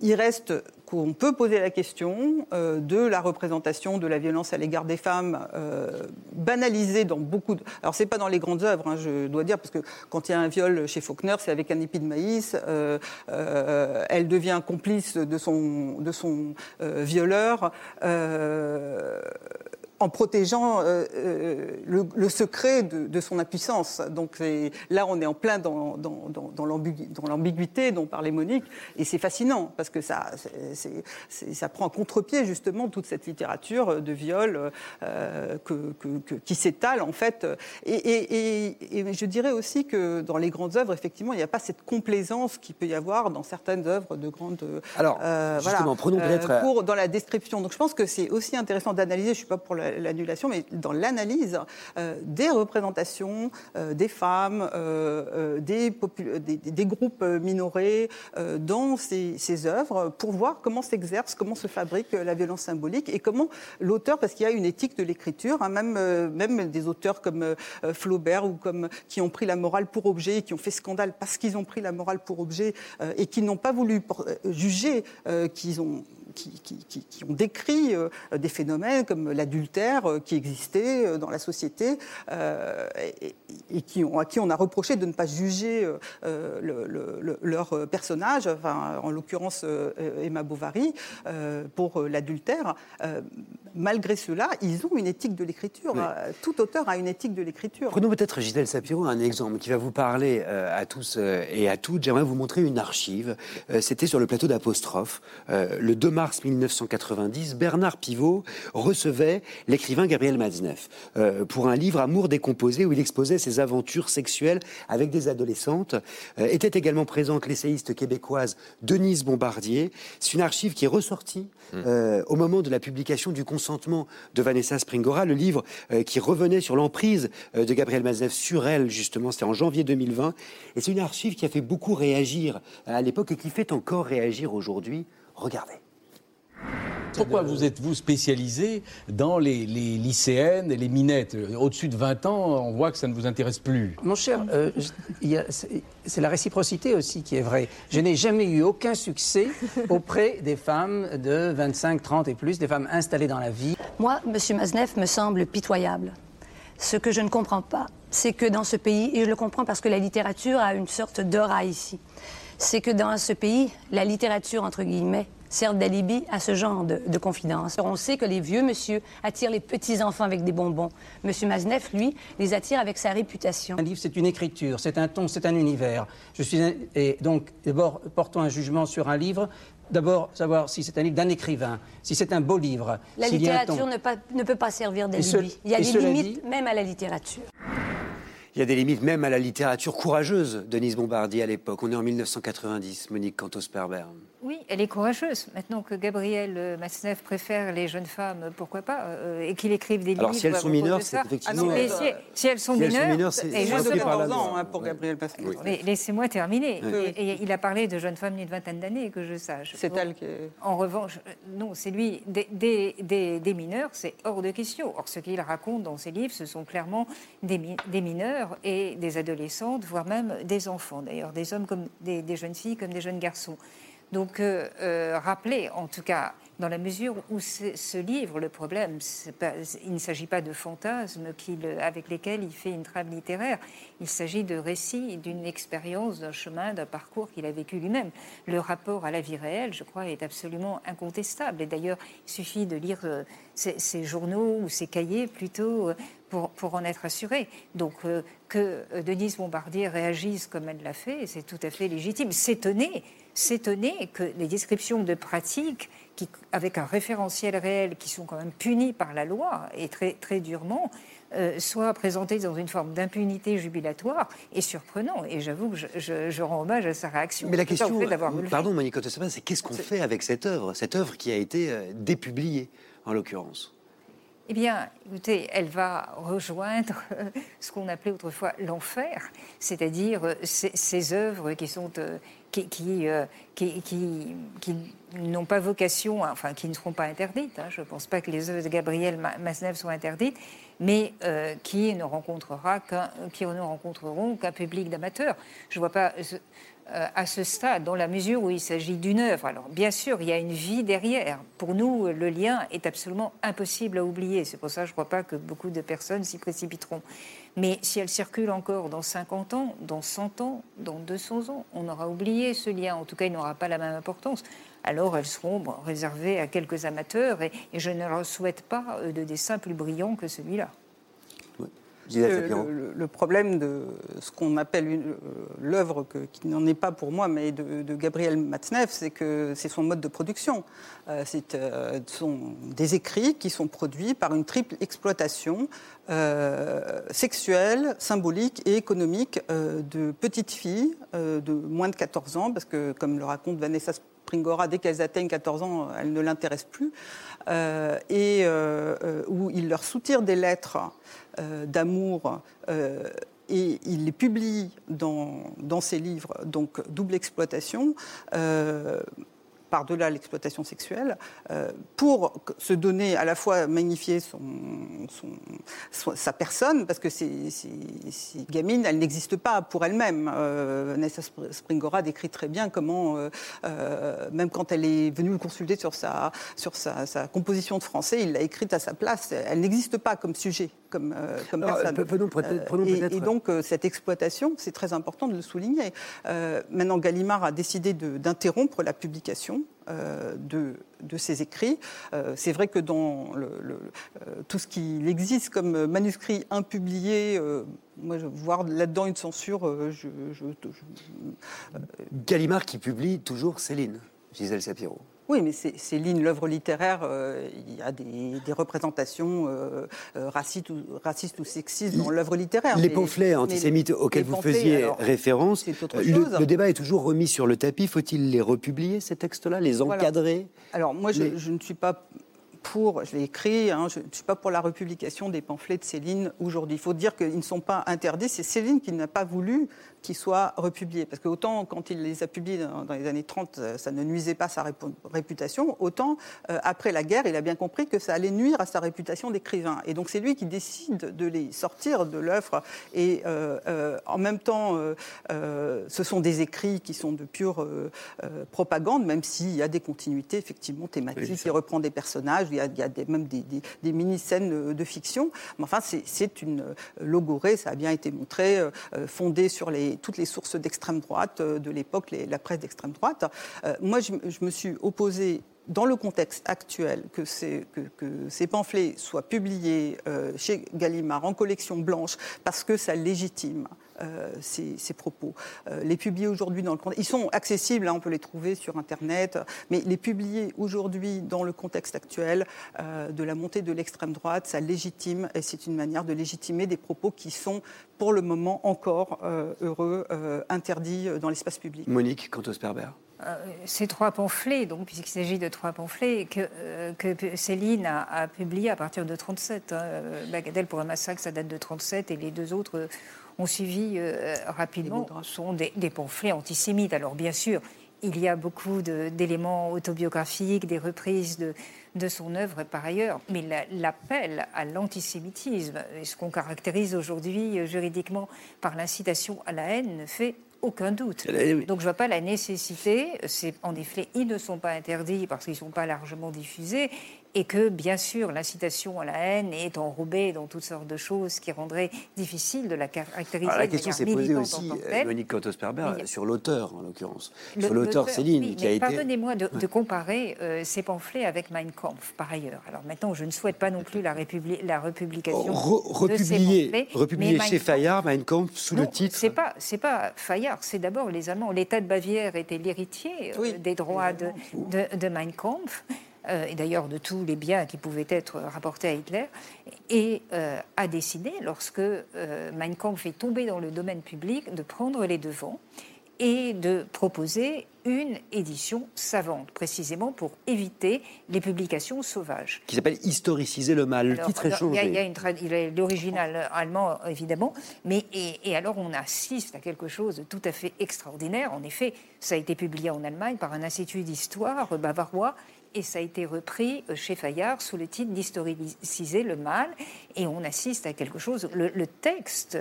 il reste qu'on peut poser la question euh, de la représentation de la violence à l'égard des femmes euh, banalisée dans beaucoup de... Alors, c'est pas dans les grandes œuvres, hein, je dois dire, parce que quand il y a un viol chez Faulkner, c'est avec un épi de maïs. Euh, elle devient complice de son, de son violeur en protégeant euh, euh, le, secret de, son impuissance. Donc là, on est en plein dans, dans, dans, l'ambiguïté dont parlait Monique, et c'est fascinant parce que ça, ça prend en contre-pied justement toute cette littérature de viol euh, que, qui s'étale en fait. Et, je dirais aussi que dans les grandes œuvres, effectivement, il n'y a pas cette complaisance qu'il peut y avoir dans certaines œuvres de grandes. Alors, justement, prenons peut-être dans la description. Donc, je pense que c'est aussi intéressant d'analyser. Je suis pas pour la l'annulation, mais dans l'analyse euh, des représentations euh, des femmes, euh, des, groupes minorés dans ces, ces, œuvres pour voir comment s'exerce, comment se fabrique la violence symbolique et comment l'auteur, parce qu'il y a une éthique de l'écriture, hein, même, même des auteurs comme Flaubert ou comme qui ont pris la morale pour objet, qui ont fait scandale parce qu'ils ont pris la morale pour objet et qui n'ont pas voulu juger qu'ils ont qui, ont décrit euh, des phénomènes comme l'adultère euh, qui existait euh, dans la société et, qui ont, à qui on a reproché de ne pas juger leur personnage, enfin, en l'occurrence Emma Bovary, pour l'adultère. malgré cela, ils ont une éthique de l'écriture. Tout auteur a une éthique de l'écriture. Prenons peut-être Gisèle Sapiro un exemple qui va vous parler à tous et à toutes. J'aimerais vous montrer une archive. C'était sur le plateau d'Apostrophe, le 2 mars 1990, Bernard Pivot recevait l'écrivain Gabriel Matzneff euh, pour un livre Amour décomposé où il exposait ses aventures sexuelles avec des adolescentes. Euh, était également présente l'essayiste québécoise Denise Bombardier. C'est une archive qui est ressortie mmh. euh, au moment de la publication du consentement de Vanessa Springora, le livre qui revenait sur l'emprise de Gabriel Matzneff sur elle, justement, c'était en janvier 2020. Et c'est une archive qui a fait beaucoup réagir à l'époque et qui fait encore réagir aujourd'hui. Regardez. Pourquoi vous êtes-vous spécialisé dans les, lycéennes et les minettes Au-dessus de 20 ans, on voit que ça ne vous intéresse plus. Mon cher, euh, c'est la réciprocité aussi qui est vraie. Je n'ai jamais eu aucun succès auprès des femmes de 25, 30 et plus, des femmes installées dans la vie. Moi, M. Maznev me semble pitoyable. Ce que je ne comprends pas, c'est que dans ce pays, et je le comprends parce que la littérature a une sorte d'aura ici, c'est que dans ce pays, la littérature, entre guillemets, servent d'alibi à ce genre de, de confidence. On sait que les vieux monsieur attirent les petits-enfants avec des bonbons. Monsieur Mazneff, lui, les attire avec sa réputation. Un livre, c'est une écriture, c'est un ton, c'est un univers. Je suis Et donc, d'abord, portons un jugement sur un livre D'abord, savoir si c'est un livre d'un écrivain, si c'est un beau livre. La littérature ne, ne, peut pas servir d'alibi. Il y a des limites même à la littérature. Il y a des limites même à la littérature courageuse, Denise Bombardier à l'époque. On est en 1990, Monique Cantos-Perber. Oui, elle est courageuse. Maintenant que Gabriel Masneff préfère les jeunes femmes, pourquoi pas euh, Et qu'il écrive des livres. Alors si elles sont mineures, c'est effectivement. Ah non, si, elles sont mineures, c'est moins de 14 ans hein, pour Gabriel Masneff. Mais laissez-moi terminer. Et, il a parlé de jeunes femmes d'une vingtaine d'années, que je sache. C'est elle qui. En revanche, euh, non, c'est lui. Des, des, des, mineurs, c'est hors de question. Or, ce qu'il raconte dans ses livres, ce sont clairement des, mineurs et des adolescentes, voire même des enfants, d'ailleurs, des hommes comme des jeunes filles comme des jeunes garçons. Donc, euh, euh, rappeler, en tout cas, dans la mesure où ce livre, le problème, il ne s'agit pas de fantasmes avec lesquels il fait une trame littéraire, il s'agit de récits, d'une expérience, d'un chemin, d'un parcours qu'il a vécu lui-même. Le rapport à la vie réelle, je crois, est absolument incontestable. Et d'ailleurs, il suffit de lire euh, ces, journaux ou ces cahiers plutôt pour, pour en être assuré. Donc, que Denise Bombardier réagisse comme elle l'a fait, c'est tout à fait légitime. S'étonner s'étonner que les descriptions de pratiques, qui, avec un référentiel réel, qui sont quand même punies par la loi et très, très durement, euh, soient présentées dans une forme d'impunité jubilatoire et surprenant. Et j'avoue que je, rends hommage à sa réaction. Mais la question, pardon Monique c'est qu'est-ce qu'on fait avec cette œuvre, cette œuvre qui a été euh, dépubliée en l'occurrence? Eh bien, écoutez, elle va rejoindre ce qu'on appelait autrefois l'enfer, c'est-à-dire ces, ces, œuvres qui sont, euh, euh, qui, n'ont pas vocation, enfin qui ne seront pas interdites. hein. Je ne pense pas que les œuvres de Gabriel Ma- Masnev soient interdites, mais euh, qui ne rencontrera qu'un- ne rencontreront qu'un public d'amateurs. Je ne vois pas euh, à ce stade, dans la mesure où il s'agit d'une œuvre. Alors bien sûr, il y a une vie derrière. Pour nous, le lien est absolument impossible à oublier. C'est pour ça que je ne crois pas que beaucoup de personnes s'y précipiteront. Mais si elle circule encore dans 50 ans, dans 100 ans, dans 200 ans, on aura oublié ce lien. En tout cas, il n'aura pas la même importance. Alors elles seront réservées à quelques amateurs et, je ne leur souhaite pas euh, de dessin plus brillant que celui-là. Le, Tapiro. le- le problème de ce qu'on appelle euh, l'œuvre, qui n'en est pas pour moi, mais de, de Gabriel Matzneff, c'est que c'est son mode de production. Euh, c'est euh, sont des écrits qui sont produits par une triple exploitation euh, sexuelle, symbolique et économique de petites filles de moins de 14 ans, parce que, comme le raconte Vanessa Springora, dès qu'elles atteignent 14 ans, elles ne l'intéressent plus, et où il leur soutire des lettres d'amour. euh, et il les publie dans, ses livres, donc double exploitation, euh, par-delà l'exploitation sexuelle, euh, pour se donner à la fois magnifier sa personne, parce que ces, gamines, elles n'existent pas pour elles-mêmes. Euh, Vanessa Spr- Springora décrit très bien comment, euh, euh, même quand elle est venue le consulter sur sa, sur sa composition de français, il l'a écrite à sa place. Elle n'existe pas comme sujet, comme, euh, comme Alors, personne. prenons Euh, prenons et- donc, euh, cette exploitation, c'est très important de le souligner. Euh, maintenant, Gallimard a décidé d'interrompre la publication euh, de, de ses écrits. Euh, c'est vrai que dans le- le- euh, tout ce qui existe comme manuscrit impublié, euh, moi, je voir là-dedans une censure, euh, je, je- je- Gallimard qui publie toujours Céline, Gisèle Sapiro. Oui, mais c'est Céline, l'œuvre littéraire, euh, il y a des, des représentations euh, euh, racistes, ou, racistes ou sexistes dans l'œuvre littéraire. Les mais- pamphlets antisémites les- auxquels les vous pamphlets, faisiez alors, référence, le, le débat est toujours remis sur le tapis. Faut-il les republier, ces textes-là, les Voilà. encadrer? Alors moi, je ne suis pas pour, je l'ai écrit, hein, je ne suis pas pour la republication des pamphlets de Céline aujourd'hui. Il faut dire qu'ils ne sont pas interdits. C'est Céline qui n'a pas voulu qu'ils soient republiés. Parce que autant quand il les a publiés dans, dans les années 30, euh, ça ne nuisait pas à sa répu- réputation, autant euh, après la guerre, il a bien compris que ça allait nuire à sa réputation d'écrivain. Et donc c'est lui qui décide de les sortir de l'œuvre. Et euh, euh, en même temps, ce sont des écrits qui sont de pure propagande, même s'il y a des continuités effectivement thématiques. Oui, il reprend des personnages, il y a, il y a des- même des, des- des mini-scènes de fiction. Mais enfin, c'est- une logorée, ça a bien été montré, fondée sur les, toutes les sources d'extrême droite euh, de l'époque, la presse d'extrême droite. Euh, moi, je, me suis opposée dans le contexte actuel, que, ces- que- que ces pamphlets soient publiés euh, chez Gallimard en collection blanche, parce que ça légitime euh, ces, ces propos. Euh, les publier aujourd'hui dans le contexte, ils sont accessibles, hein, on peut les trouver sur Internet, mais les publier aujourd'hui dans le contexte actuel euh, de la montée de l'extrême droite, ça légitime, et c'est une manière de légitimer des propos qui sont pour le moment encore euh, heureux, euh, interdits dans l'espace public. Monique Cantos-Perber. Euh, ces trois pamphlets, donc, puisqu'il s'agit de trois pamphlets, que, euh, que Céline a, a publiés à partir de 37. Hein. Bagadelle pour un massacre, ça date de 37, et les deux autres ont suivi euh, rapidement, sont des, des pamphlets antisémites. Alors, bien sûr, il y a beaucoup de- d'éléments autobiographiques, des reprises de, de son œuvre par ailleurs, mais la- l'appel à l'antisémitisme, ce qu'on caractérise aujourd'hui euh, juridiquement par l'incitation à la haine, ne fait aucun doute. Donc je ne vois pas la nécessité. C'est en effet, ils ne sont pas interdits parce qu'ils ne sont pas largement diffusés et que bien sûr l'incitation à la haine est enrobée dans toutes sortes de choses qui rendraient difficile de la caractériser. Alors, la question s'est posée aussi, euh. Monique Cantos-Perber, Mais- sur l'auteur en l'occurrence. Sur l'auteur Céline, oui, qui a mais été. Pardonnez-moi de, de comparer euh, ces pamphlets avec Mein Kampf, par ailleurs. Alors maintenant, je ne souhaite pas non plus la, républi- la republication Re- de ces pamphlets. Mein chez Fayard, Mein Kampf, sous non, le titre. C'est pas, c'est pas Fayard, c'est d'abord les Allemands. L'État de Bavière était l'héritier euh, Oui, des droits de, de, de Mein Kampf, euh, et d'ailleurs de tous les biens qui pouvaient être rapportés à Hitler, et euh, a décidé, lorsque euh, Mein Kampf est tombé dans le domaine public, de prendre les devants et de proposer une édition savante, précisément pour éviter les publications sauvages. Qui s'appelle Historiciser le mal. le titre est changé. Il y a, une il est l'original allemand, évidemment, mais et, alors on assiste à quelque chose de tout à fait extraordinaire. En effet, ça a été publié en Allemagne par un institut d'histoire bavarois et ça a été repris chez Fayard sous le titre d'Historiciser le mal. Et on assiste à quelque chose. Le, texte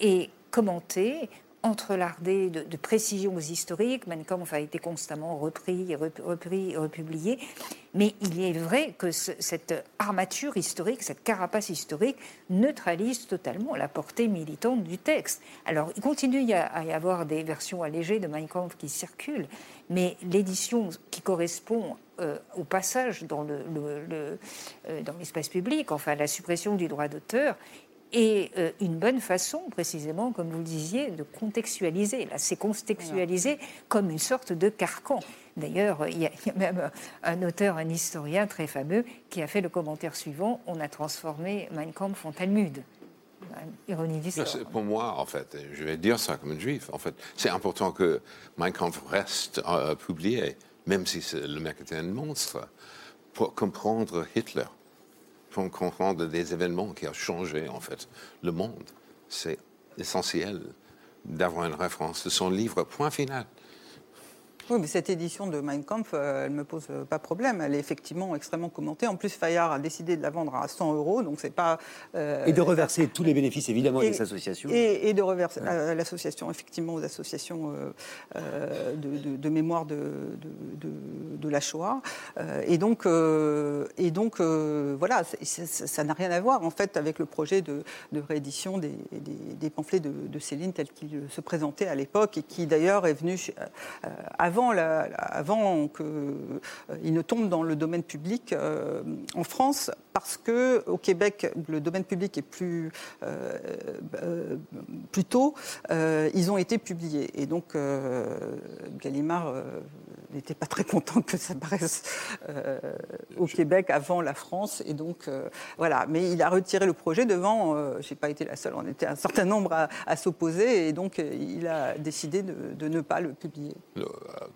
est commenté entrelardé de, précisions historiques. Mein Kampf a été constamment repris, repris, republié. Mais il est vrai que cette armature historique, cette carapace historique, neutralise totalement la portée militante du texte. Alors, il continue à y avoir des versions allégées de Mein Kampf qui circulent, mais l'édition qui correspond euh, au passage dans l'espace le, euh, dans public, enfin la suppression du droit d'auteur, et euh, une bonne façon, précisément, comme vous le disiez, de contextualiser. Là, c'est contextualisé comme une sorte de carcan. D'ailleurs, il y, a même un auteur, un historien très fameux, qui a fait le commentaire suivant on a transformé Mein Kampf en Talmud. Ironie du Pour moi, en fait, je vais dire ça comme un juif, en fait, c'est important que Mein Kampf reste publié, même si le mec était un monstre, pour comprendre Hitler pour comprendre des événements qui ont changé en fait le monde. C'est essentiel d'avoir une référence de son livre, point final. Oui, mais cette édition de Mein Kampf, euh, elle ne me pose pas problème. Elle est effectivement extrêmement commentée. En plus, Fayard a décidé de la vendre à 100 euros, donc c'est pas. Euh, et de reverser tous les bénéfices, évidemment, à des associations. Et, de reverser à l'association, effectivement, aux associations euh, de, mémoire de, de, la Shoah. et donc, et donc voilà, ça n'a rien à voir, en fait, avec le projet de, réédition des, des, pamphlets de, Céline tel qu'il se présentait à l'époque et qui, d'ailleurs, est venu avant avant, qu'il euh, ne tombe dans le domaine public euh, en France, parce que au Québec, le domaine public est plus, euh, plus tôt, ils ont été publiés. Et donc, Gallimard n'était pas très content que ça paraisse au Québec avant la France. Et donc, voilà. Mais il a retiré le projet devant, je n'ai pas été la seule, on était un certain nombre à, s'opposer, et donc il a décidé de, de, ne pas le publier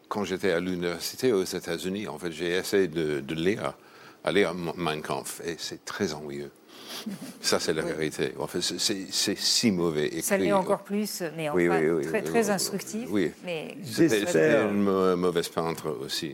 quand j'étais à l'université aux États-Unis, en fait, j'ai essayé de, lire, à lire Mein Kampf, et c'est très ennuyeux. Ça, c'est la vérité. En fait, c'est si mauvais écrit. Ça l'est encore plus, mais enfin, très, très instructif. Oui. Mais... J'espère. une mauvaise peintre aussi.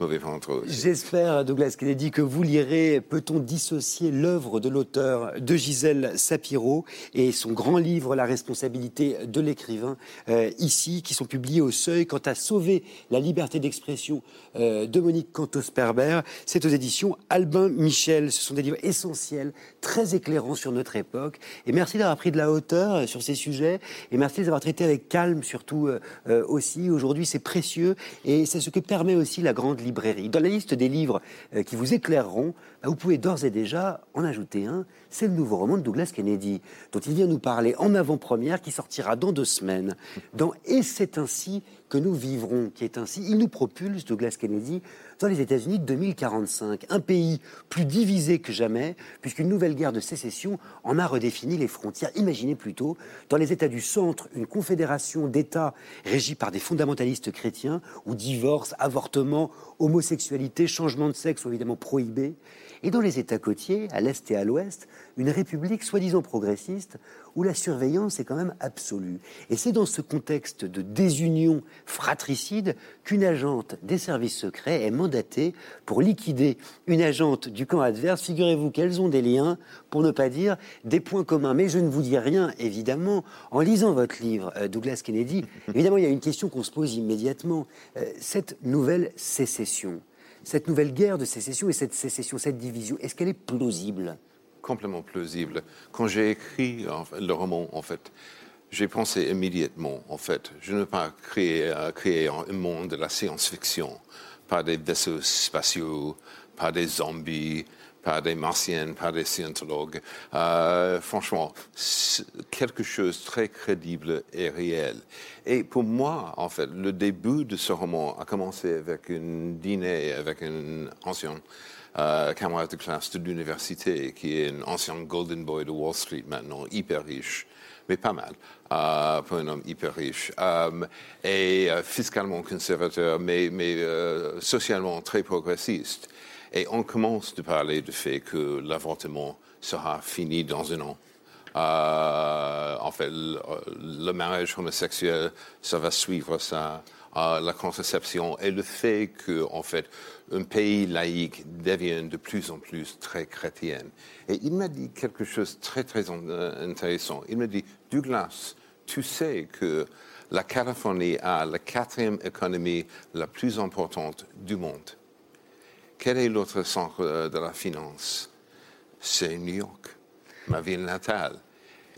Mauvais peintre aussi. J'espère, Douglas Kennedy, que vous lirez Peut-on dissocier l'œuvre de l'auteur de Gisèle Sapiro et son grand livre La responsabilité de l'écrivain, euh, ici, qui sont publiés au seuil quant à sauver la liberté d'expression euh, de Monique Cantos-Perber. C'est aux éditions Albin Michel. Ce sont des livres essentiels, très éclairant sur notre époque. Et merci d'avoir pris de la hauteur euh, sur ces sujets. Et merci de les avoir traités avec calme, surtout euh, euh, aussi. Aujourd'hui, c'est précieux. Et c'est ce que permet aussi la grande librairie. Dans la liste des livres qui vous éclaireront, bah, vous pouvez d'ores et déjà en ajouter un. C'est le nouveau roman de Douglas Kennedy, dont il vient nous parler en avant-première, qui sortira dans deux semaines. Et c'est ainsi que nous vivrons, qui est ainsi. Il nous propulse, Douglas Kennedy, dans les États-Unis de 2045, un pays plus divisé que jamais, puisqu'une nouvelle guerre de sécession en a redéfini les frontières. Imaginez plutôt, dans les États du centre, une confédération d'États régie par des fondamentalistes chrétiens, où divorce, avortement, homosexualité, changement de sexe sont évidemment prohibés. Et dans les États côtiers, à l'est et à l'ouest, une république soi-disant progressiste où la surveillance est quand même absolue. Et c'est dans ce contexte de désunion fratricide qu'une agente des services secrets est mandatée pour liquider une agente du camp adverse. Figurez-vous qu'elles ont des liens, pour ne pas dire des points communs. Mais je ne vous dis rien, évidemment. En lisant votre livre, euh, Douglas Kennedy, évidemment, il y a une question qu'on se pose immédiatement. Euh, cette nouvelle sécession, cette nouvelle guerre de sécession et cette sécession, cette division, est-ce qu'elle est plausible? Complètement plausible. Quand j'ai écrit le roman, en fait, j'ai pensé immédiatement, en fait, je ne veux pas créer, euh, créer un monde de la science-fiction, pas des vaisseaux spatiaux, pas des zombies, pas des martiennes, pas des scientologues. Euh, franchement, quelque chose de très crédible et réel. Et pour moi, en fait, le début de ce roman a commencé avec un dîner avec un ancien euh, camarade de classe de l'université, qui est un ancien golden boy de Wall Street maintenant, hyper riche, mais pas mal, euh, pour un homme hyper riche, euh, et euh, fiscalement conservateur, mais, mais euh, socialement très progressiste. Et on commence de parler du fait que l'avortement sera fini dans un an. Euh, en fait, le, le mariage homosexuel, ça va suivre ça. Euh, la contraception et le fait que, en fait, un pays laïque devient de plus en plus très chrétien. Et il m'a dit quelque chose de très, très euh, intéressant. Il m'a dit, Douglas, tu sais que la Californie a la quatrième économie la plus importante du monde. Quel est l'autre centre euh, de la finance? C'est New York, ma ville natale.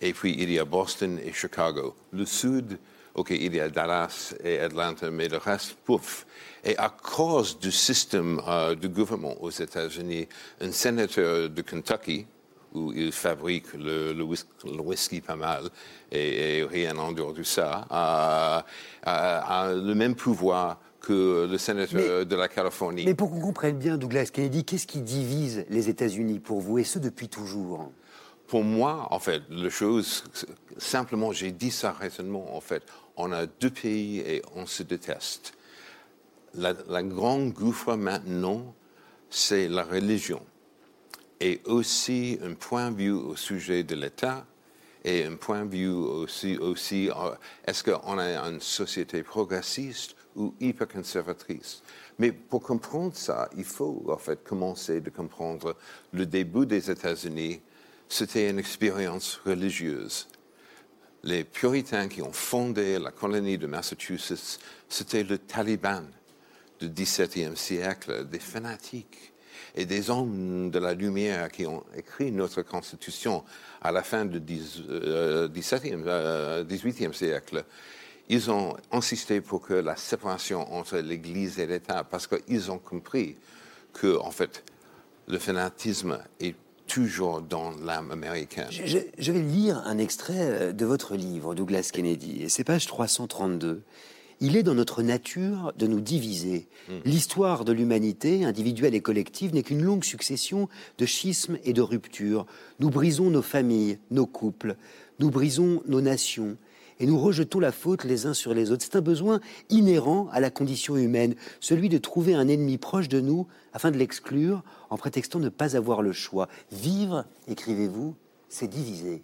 Et puis il y a Boston et Chicago. Le sud, OK, il y a Dallas et Atlanta, mais le reste, pouf. Et à cause du système euh, du gouvernement aux États-Unis, un sénateur de Kentucky, où il fabrique le, le, whisky, le whisky, pas mal, et, et, rien en dehors de ça, a, a, a le même pouvoir que le sénateur mais, de la Californie. Mais pour qu'on comprenne bien, Douglas Kennedy, qu'est-ce qui divise les États-Unis pour vous, et ce depuis toujours? Pour moi, en fait, la chose, simplement, j'ai dit ça récemment, en fait, on a deux pays et on se déteste. La, grande gouffre maintenant, c'est la religion. Et aussi un point de vue au sujet de l'État et un point de vue aussi, aussi est-ce qu'on a une société progressiste ou hyper conservatrice. Mais pour comprendre ça, il faut en fait commencer de comprendre le début des États-Unis. C'était une expérience religieuse. Les puritains qui ont fondé la colonie de Massachusetts, c'était le Taliban du XVIIe siècle, des fanatiques et des hommes de la lumière qui ont écrit notre Constitution à la fin du XVIIe euh, siècle. Ils ont insisté pour que la séparation entre l'Église et l'État, parce qu'ils ont compris que, en fait, le fanatisme est toujours dans l'âme américaine. Je, je, vais lire un extrait de votre livre, Douglas Kennedy, et c'est page 332. Il est dans notre nature de nous diviser. Mmh. L'histoire de l'humanité, individuelle et collective, n'est qu'une longue succession de schismes et de ruptures. Nous brisons nos familles, nos couples, nous brisons nos nations, et nous rejetons la faute les uns sur les autres. C'est un besoin inhérent à la condition humaine, celui de trouver un ennemi proche de nous afin de l'exclure en prétextant ne pas avoir le choix. Vivre, écrivez-vous, c'est diviser.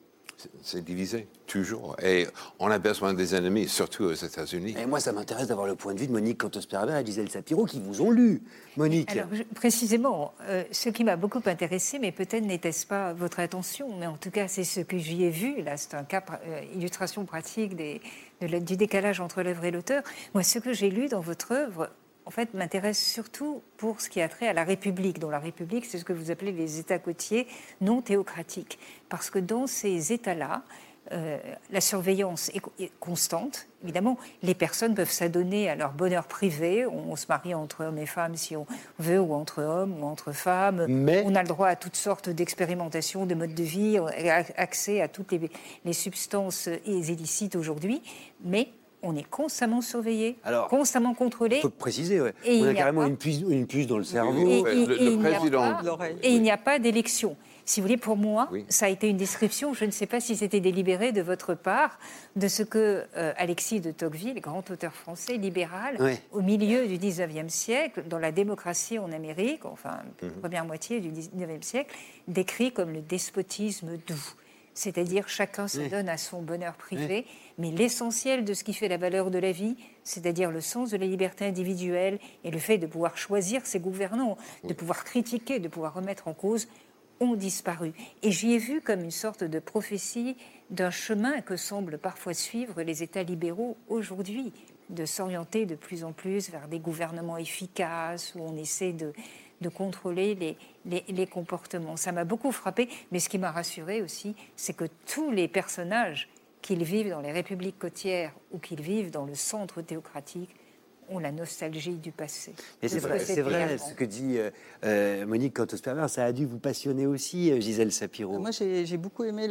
C'est divisé, toujours. Et on a besoin des ennemis, surtout aux États-Unis. Et moi, ça m'intéresse d'avoir le point de vue de Monique Cantos-Perber et Gisèle Sapiro qui vous ont lu, Monique. Alors, je, précisément, euh, ce qui m'a beaucoup intéressé, mais peut-être n'était-ce pas votre attention, mais en tout cas, c'est ce que j'y ai vu. Là, c'est un cas, euh, illustration pratique des, de, du décalage entre l'œuvre et l'auteur. Moi, ce que j'ai lu dans votre œuvre, en fait, m'intéresse surtout pour ce qui a trait à la République, dont la République, c'est ce que vous appelez les États côtiers non théocratiques. Parce que dans ces États-là, euh, la surveillance est, constante. Évidemment, les personnes peuvent s'adonner à leur bonheur privé. On, on, se marie entre hommes et femmes si on veut, ou entre hommes ou entre femmes. Mais... On a le droit à toutes sortes d'expérimentations, de modes de vie, accès à toutes les, les substances illicites aujourd'hui. Mais on est constamment surveillé, Alors, constamment contrôlé. Il faut préciser, ouais. on a carrément une puce, une puce, dans le cerveau. Et, et, le, le président. Et il n'y a pas d'élection. Si vous voulez, pour moi, oui. ça a été une description, je ne sais pas si c'était délibéré de votre part, de ce que euh, Alexis de Tocqueville, grand auteur français libéral, oui. au milieu du 19e siècle, dans la démocratie en Amérique, enfin, mm -hmm. première moitié du 19e siècle, décrit comme le despotisme doux. C'est-à-dire chacun se Oui. donne à son bonheur privé, mais l'essentiel de ce qui fait la valeur de la vie, c'est-à-dire le sens de la liberté individuelle et le fait de pouvoir choisir ses gouvernants, de pouvoir critiquer, de pouvoir remettre en cause, ont disparu. Et j'y ai vu comme une sorte de prophétie d'un chemin que semblent parfois suivre les États libéraux aujourd'hui, de s'orienter de plus en plus vers des gouvernements efficaces, où on essaie de, de contrôler les, les, les comportements. Ça m'a beaucoup frappé, mais ce qui m'a rassuré aussi, c'est que tous les personnages, qu'ils vivent dans les républiques côtières ou qu'ils vivent dans le centre théocratique, ont la nostalgie du passé. Mais c'est vrai, c'est vrai ce que dit euh, euh, Monique Cantos-Pervers, ça a dû vous passionner aussi, euh, Gisèle Sapiro. Moi, j'ai beaucoup aimé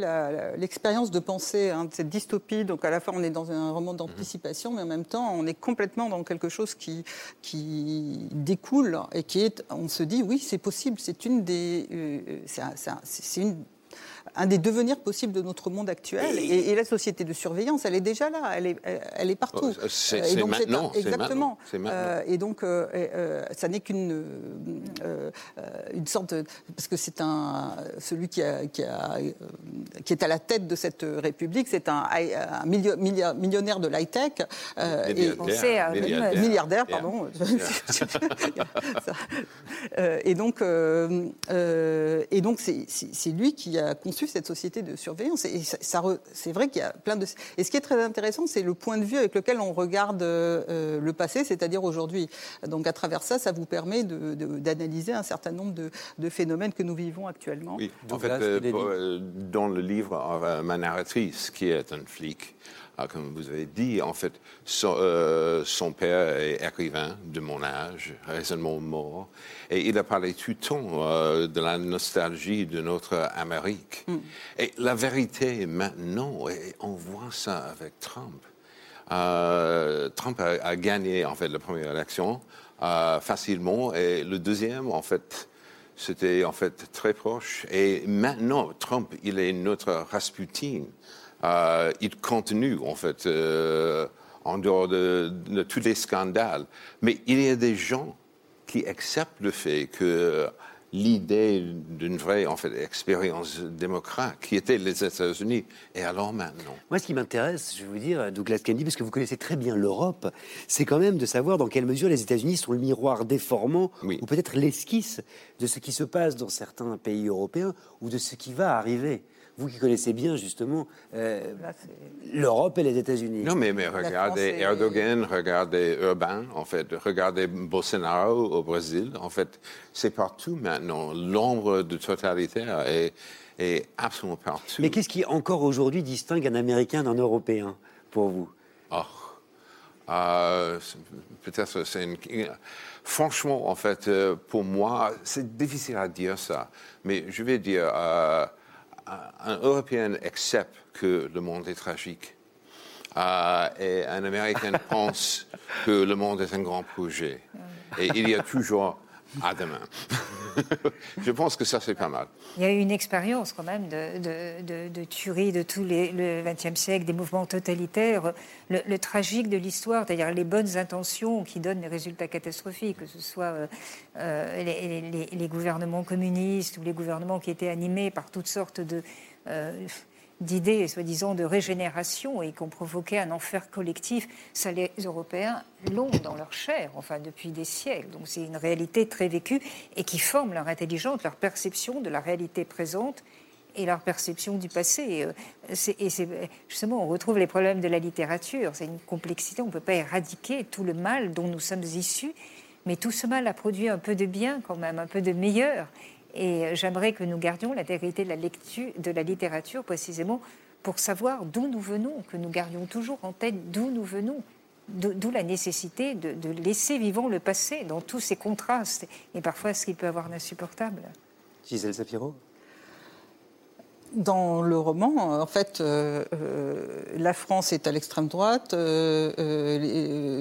l'expérience de pensée hein, de cette dystopie. Donc, à la fois, on est dans un roman d'anticipation, mais en même temps, on est complètement dans quelque chose qui, qui découle et qui est, on se dit, oui, c'est possible. C'est une des, c'est une un des devenirs possibles de notre monde actuel. Et, la société de surveillance, elle est déjà là, elle est, elle est partout. Oh, c'est maintenant. Exactement. et donc, euh, euh, ça n'est qu'une euh, une sorte parce que c'est un celui qui, a, qui, a, qui, est à la tête de cette république, c'est un, un millionnaire de l'high tech. milliardaire, milliardaire, milliardaire, pardon. et donc, et donc, c'est lui qui a cette société de surveillance. Et ça, c'est vrai qu'il y a plein de. Et ce qui est très intéressant, c'est le point de vue avec lequel on regarde euh, le passé, c'est-à-dire aujourd'hui. Donc à travers ça, ça vous permet d'analyser un certain nombre de, phénomènes que nous vivons actuellement. Oui, en fait, euh, euh, dans le livre, ma narratrice, qui est un flic, ah, comme vous avez dit, en fait, son, euh, père est écrivain de mon âge, récemment mort, et il a parlé tout le temps euh, de la nostalgie de notre Amérique. Mm. Et la vérité maintenant, et on voit ça avec Trump. Euh, Trump a, gagné en fait la première élection facilement, et le deuxième, en fait, c'était en fait très proche. Et maintenant, Trump, il est notre Rasputin. Euh, il continue, en fait, euh, en dehors de, tous les scandales. Mais il y a des gens qui acceptent le fait que l'idée d'une vraie en fait, expérience démocrate qui était les États-Unis. Et alors maintenant Moi, ce qui m'intéresse, je vais vous dire, Douglas Kennedy, parce que vous connaissez très bien l'Europe, c'est quand même de savoir dans quelle mesure les États-Unis sont le miroir déformant ou peut-être l'esquisse de ce qui se passe dans certains pays européens ou de ce qui va arriver vous qui connaissez bien justement euh, l'Europe et les États-Unis. Non, mais, mais regardez Erdogan, regardez Urbain, en fait, regardez Bolsonaro au Brésil, en fait, c'est partout maintenant. L'ombre de totalitaire est, est absolument partout. Mais qu'est-ce qui encore aujourd'hui distingue un Américain d'un Européen pour vous? Oh. Euh, peut-être c'est une... Franchement, en fait, euh, pour moi, c'est difficile à dire ça. Mais je vais dire, euh, un Européen accepte que le monde est tragique. Euh, et un Américain pense que le monde est un grand projet. Et il y a toujours à demain. je pense que ça, c'est pas mal. Il y a eu une expérience quand même de, de, tuerie de tout les, le XXe siècle, des mouvements totalitaires. Le, tragique de l'histoire, c'est-à-dire les bonnes intentions qui donnent les résultats catastrophiques, que ce soit euh, euh, les, les, gouvernements communistes ou les gouvernements qui étaient animés par toutes sortes de... Euh, d'idées soi-disant de régénération et qui ont provoqué un enfer collectif, ça les Européens l'ont dans leur chair, enfin depuis des siècles. Donc c'est une réalité très vécue et qui forme leur intelligence, leur perception de la réalité présente et leur perception du passé. Euh, et justement, on retrouve les problèmes de la littérature. C'est une complexité, on ne peut pas éradiquer tout le mal dont nous sommes issus, mais tout ce mal a produit un peu de bien quand même, un peu de meilleur. Et j'aimerais que nous gardions la vérité de la, lecture, de la littérature précisément pour savoir d'où nous venons, que nous gardions toujours en tête d'où nous venons. D'où la nécessité de, laisser vivant le passé dans tous ces contrastes et parfois ce qu'il peut avoir d'insupportable. Gisèle Sapiro dans le roman, en fait, euh, euh, la France est à l'extrême droite, euh,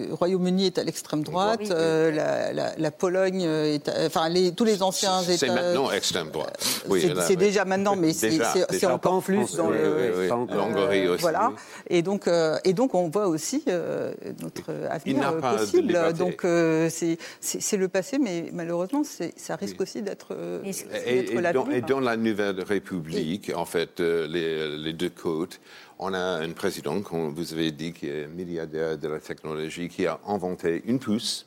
le Royaume-Uni est à l'extrême droite, la, Pologne est, enfin, les, tous les anciens États. C'est maintenant extrême droite. Oui, c'est déjà maintenant, mais c'est encore plus dans le. Hongrie aussi. Voilà. Et donc, et donc, on voit aussi notre avenir possible. Donc, c'est le passé, mais malheureusement, ça risque aussi d'être l'avenir. Et dans la Nouvelle République, en fait, euh, les, deux côtes. On a un président, comme vous avez dit, qui est milliardaire de la technologie, qui a inventé une puce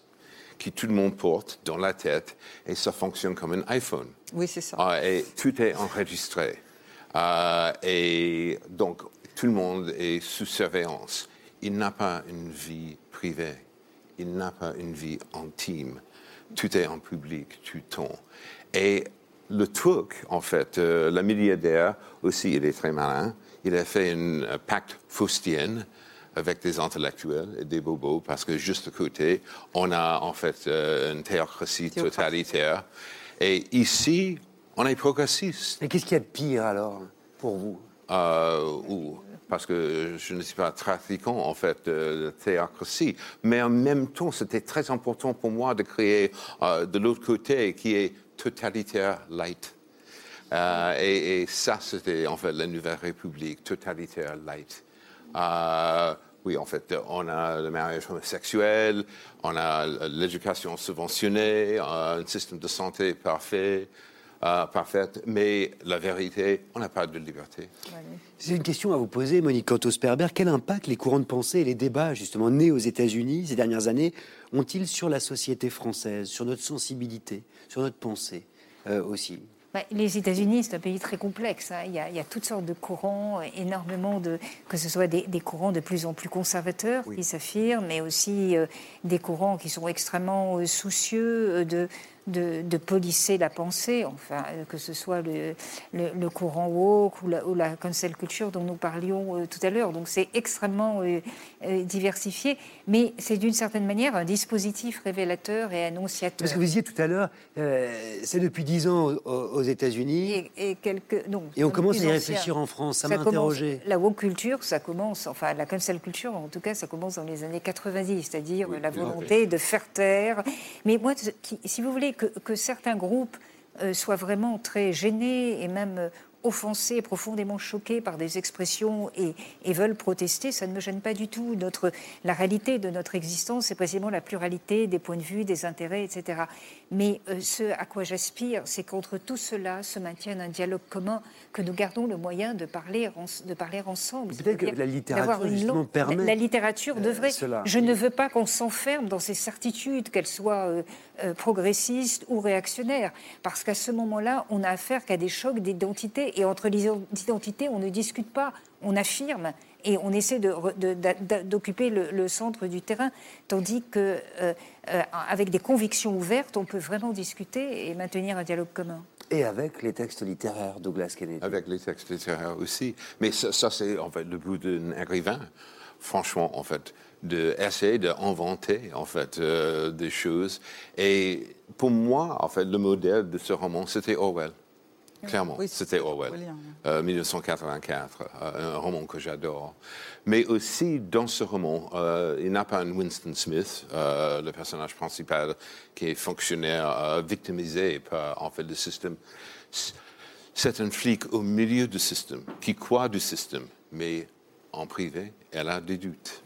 qui tout le monde porte dans la tête et ça fonctionne comme un iPhone. Oui, c'est ça. Ah, et tout est enregistré. Euh, et donc, tout le monde est sous surveillance. Il n'a pas une vie privée. Il n'a pas une vie intime. Tout est en public tout le temps. Et le truc, en fait, euh, la milliardaire aussi, il est très malin. Il a fait un pacte faustien avec des intellectuels et des bobos, parce que juste à côté, on a en fait euh, une théocratie totalitaire. Et ici, on est progressiste. Et qu'est-ce qu'il y a de pire alors pour vous? Euh, ou- parce que je ne suis pas trafiquant en fait de, de théocratie, mais en même temps, c'était très important pour moi de créer euh, de l'autre côté qui est totalitaire light. Euh, et, ça, c'était en fait la Nouvelle République, totalitaire light. Euh, oui, en fait, on a le mariage homosexuel, on a l'éducation subventionnée, euh, un système de santé parfait, euh, parfaite, mais la vérité, on n'a pas de liberté. J'ai une question à vous poser, Monique Cantos-Perber. Quel impact les courants de pensée et les débats, justement, nés aux États-Unis ces dernières années, ont-ils sur la société française, sur notre sensibilité, sur notre pensée euh, aussi Bah, les États-Unis, c'est un pays très complexe. hein. Il, y a, il y a toutes sortes de courants, énormément de, que ce soit des, des courants de plus en plus conservateurs qui s'affirment, mais aussi euh, des courants qui sont extrêmement euh, soucieux de, de, de polisser la pensée, enfin, euh, que ce soit le, le, le courant woke ou la, ou la cancel culture dont nous parlions euh, tout à l'heure. Donc c'est extrêmement euh, diversifié, mais c'est d'une certaine manière un dispositif révélateur et annonciateur. Parce que vous disiez tout à l'heure, euh, c'est depuis dix ans aux, aux États-Unis. Et, et quelques, non, Et on commence à y réfléchir en France. Ça m'a interrogé. La woke culture, ça commence, enfin la cancel culture, en tout cas, ça commence dans les années 90, c'est-à-dire Oui, la volonté de faire taire. Mais moi, si vous voulez que, que certains groupes euh, soient vraiment très gênés et même euh, offensés, profondément choqués par des expressions et, veulent protester, ça ne me gêne pas du tout. La réalité de notre existence, c'est précisément la pluralité des points de vue, des intérêts, etc. Mais euh, ce à quoi j'aspire, c'est qu'entre tout cela se maintienne un dialogue commun, que nous gardons le moyen de parler, en- de parler ensemble. Peut-être que la littérature, justement, langue- permet, La, la littérature euh, devrait. cela. Je ne veux pas qu'on s'enferme dans ces certitudes, qu'elles soient euh, progressistes ou réactionnaires, parce qu'à ce moment-là, on a affaire qu'à des chocs d'identité, et entre les identités, on ne discute pas, on affirme. Et on essaie de de- d'occuper le, le centre du terrain, tandis que euh, euh, avec des convictions ouvertes, on peut vraiment discuter et maintenir un dialogue commun. Et avec les textes littéraires, Douglas Kennedy. Avec les textes littéraires aussi. Mais ça, ça, c'est en fait le bout d'un écrivain, franchement, en fait, d'essayer d'inventer, en fait, euh, des choses. Et pour moi, en fait, le modèle de ce roman, c'était Orwell. Clairement, Oui, c'était Orwell. Orwellien, Euh, 1984, euh, un roman que j'adore. Mais aussi, dans ce roman, euh, il n'a pas un Winston Smith, le personnage principal, qui est fonctionnaire victimisé par en fait, le système. C'est un flic au milieu du système, qui croit du système, mais en privé, elle a des doutes.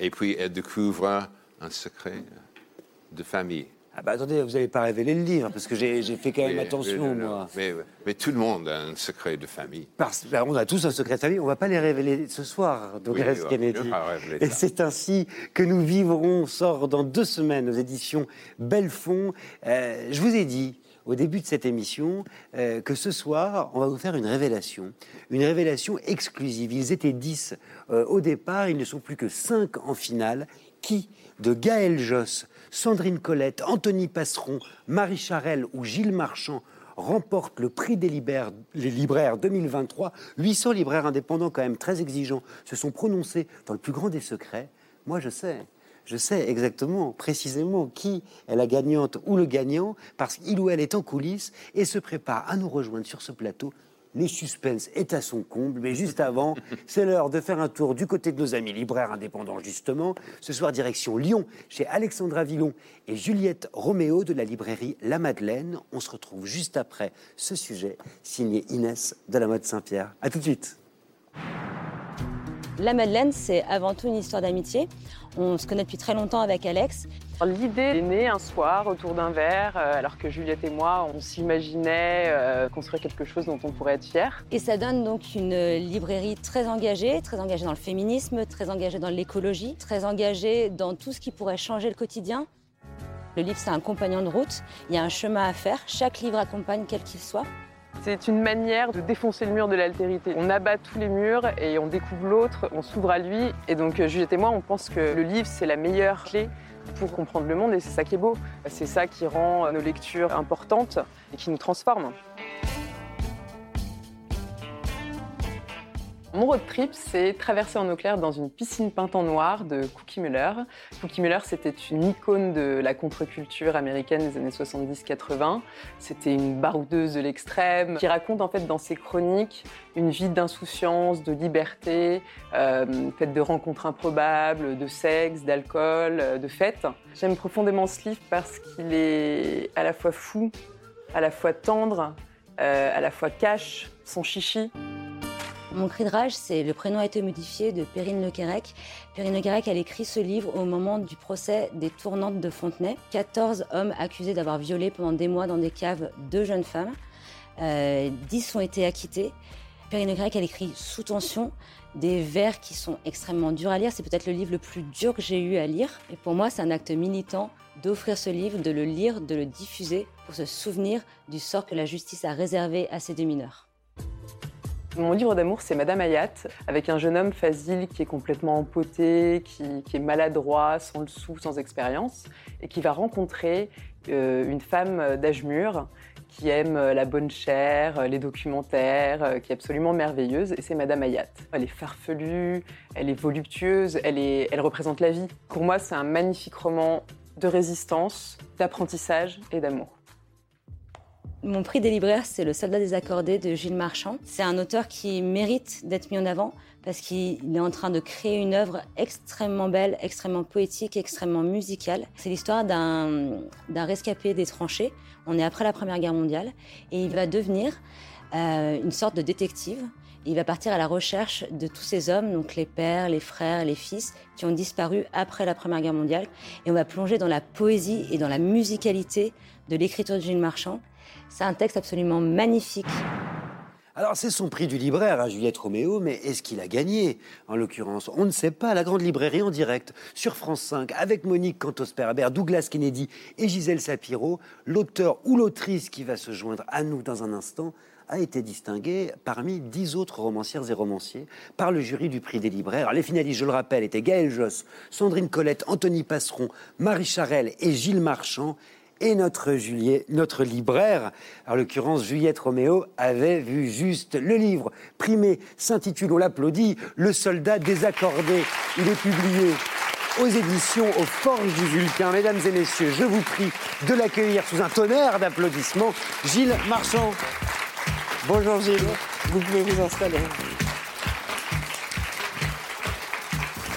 Et puis, elle découvre un secret de famille. Ah bah attendez, vous n'allez pas révéler le livre, parce que j'ai fait quand même attention, non. moi. Mais, mais tout le monde a un secret de famille. Parce, ben, on a tous un secret de famille, on ne va pas les révéler ce soir, Douglas Oui, Kennedy. Et c'est ainsi que nous vivrons, sort dans deux semaines aux éditions Bellefond. Euh, je vous ai dit au début de cette émission euh, que ce soir, on va vous faire une révélation. Une révélation exclusive. Ils étaient 10 euh, au départ, ils ne sont plus que 5 en finale. Qui de Gaël Josse, Sandrine Colette, Anthony Passeron, Marie Charelle ou Gilles Marchand remporte le prix des libraires 2023. 800 libraires indépendants, quand même très exigeants, se sont prononcés dans le plus grand des secrets. Moi, je sais. Je sais exactement, précisément, qui est la gagnante ou le gagnant, parce qu'il ou elle est en coulisses et se prépare à nous rejoindre sur ce plateau. Le suspense est à son comble, mais juste avant, c'est l'heure de faire un tour du côté de nos amis libraires indépendants, justement. Ce soir, direction Lyon, chez Alexandra Villon et Juliette Roméo de la librairie La Madeleine. On se retrouve juste après ce sujet, signé Inès de la mode Saint-Pierre. À tout de suite. La Madeleine, c'est avant tout une histoire d'amitié. On se connaît depuis très longtemps avec Alex. L'idée est née un soir autour d'un verre, euh, alors que Juliette et moi, on s'imaginait euh, construire quelque chose dont on pourrait être fier. Et ça donne donc une librairie très engagée, très engagée dans le féminisme, très engagée dans l'écologie, très engagée dans tout ce qui pourrait changer le quotidien. Le livre, c'est un compagnon de route. Il y a un chemin à faire. Chaque livre accompagne quel qu'il soit. C'est une manière de défoncer le mur de l'altérité. On abat tous les murs et on découvre l'autre, on s'ouvre à lui. Et donc euh, Juliette et moi, on pense que le livre, c'est la meilleure clé pour comprendre le monde et c'est ça qui est beau. C'est ça qui rend nos lectures importantes et qui nous transforme. Mon road trip, c'est traverser en eau claire dans une piscine peinte en noir de Cookie Muller. Cookie Muller, c'était une icône de la contre-culture américaine des années 70-80. C'était une baroudeuse de l'extrême qui raconte en fait dans ses chroniques une vie d'insouciance, de liberté, euh, faite de rencontres improbables, de sexe, d'alcool, euh, de fêtes. J'aime profondément ce livre parce qu'il est à la fois fou, à la fois tendre, euh, à la fois cache son chichi. Mon cri de rage, c'est le prénom a été modifié de Perrine Lequerec. Perrine Lequerec, elle écrit ce livre au moment du procès des tournantes de Fontenay. 14 hommes accusés d'avoir violé pendant des mois dans des caves deux jeunes femmes. Euh, 10 ont été acquittés. Perrine Lequerec, elle écrit sous tension des vers qui sont extrêmement durs à lire. C'est peut-être le livre le plus dur que j'ai eu à lire. Et pour moi, c'est un acte militant d'offrir ce livre, de le lire, de le diffuser pour se souvenir du sort que la justice a réservé à ces deux mineurs. Mon livre d'amour, c'est Madame Hayat, avec un jeune homme Fazil qui est complètement empoté, qui, est maladroit, sans le sou, sans expérience, et qui va rencontrer euh, une femme d'âge mûr qui aime la bonne chair, les documentaires, euh, qui est absolument merveilleuse, et c'est Madame Hayat. Elle est farfelue, elle est voluptueuse, elle, est, elle représente la vie. Pour moi, c'est un magnifique roman de résistance, d'apprentissage et d'amour. Mon prix des libraires, c'est Le Soldat désaccordé de Gilles Marchand. C'est un auteur qui mérite d'être mis en avant parce qu'il est en train de créer une œuvre extrêmement belle, extrêmement poétique, extrêmement musicale. C'est l'histoire d'un rescapé des tranchées. On est après la Première Guerre mondiale et il va devenir euh, une sorte de détective. Il va partir à la recherche de tous ces hommes, donc les pères, les frères, les fils, qui ont disparu après la Première Guerre mondiale. Et on va plonger dans la poésie et dans la musicalité de l'écriture de Gilles Marchand. C'est un texte absolument magnifique. Alors, c'est son prix du libraire à Juliette Roméo, mais est-ce qu'il a gagné, en l'occurrence On ne sait pas. La Grande Librairie en direct, sur France 5, avec Monique Cantos-Perabert, Douglas Kennedy et Gisèle Sapiro, l'auteur ou l'autrice qui va se joindre à nous dans un instant, a été distingué parmi dix autres romancières et romanciers par le jury du prix des libraires. Les finalistes, je le rappelle, étaient Gaël Josse, Sandrine Colette, Anthony Passeron, Marie Charelle et Gilles Marchand. Et notre, Juliet, notre libraire, en l'occurrence Juliette Roméo, avait vu juste le livre primé, s'intitule, on l'applaudit, Le soldat désaccordé. Il est publié aux éditions aux Forges du Vulcain. Mesdames et messieurs, je vous prie de l'accueillir sous un tonnerre d'applaudissements. Gilles Marchand. Bonjour Gilles, vous pouvez vous installer.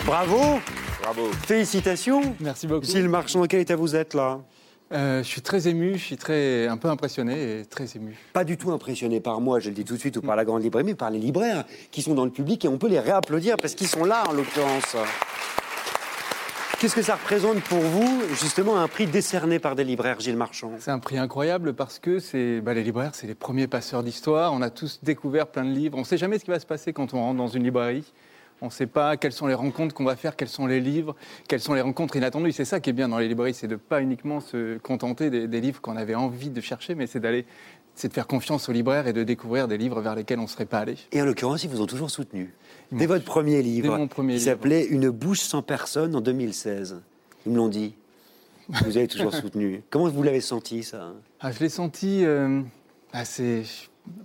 Bravo, Bravo. félicitations. Merci beaucoup. Gilles Marchand, dans quel état vous êtes là? Euh, je suis très ému, je suis très, un peu impressionné et très ému. Pas du tout impressionné par moi, je le dis tout de suite, ou par la grande librairie, mais par les libraires qui sont dans le public et on peut les réapplaudir parce qu'ils sont là en l'occurrence. Qu'est-ce que ça représente pour vous, justement, un prix décerné par des libraires, Gilles Marchand? C'est un prix incroyable parce que c'est, bah, les libraires, c'est les premiers passeurs d'histoire. On a tous découvert plein de livres. On ne sait jamais ce qui va se passer quand on rentre dans une librairie. On ne sait pas quelles sont les rencontres qu'on va faire, quels sont les livres, quelles sont les rencontres inattendues. C'est ça qui est bien dans les librairies, c'est de ne pas uniquement se contenter des, des livres qu'on avait envie de chercher, mais c'est d'aller, c'est de faire confiance aux libraires et de découvrir des livres vers lesquels on ne serait pas allé. Et en l'occurrence, ils vous ont toujours soutenu. Ils Dès votre premier livre, Dès mon premier livre. s'appelait Une bouche sans personne en 2016. Ils me l'ont dit. Vous avez toujours soutenu. Comment vous l'avez senti, ça? Ah, je l'ai senti euh, assez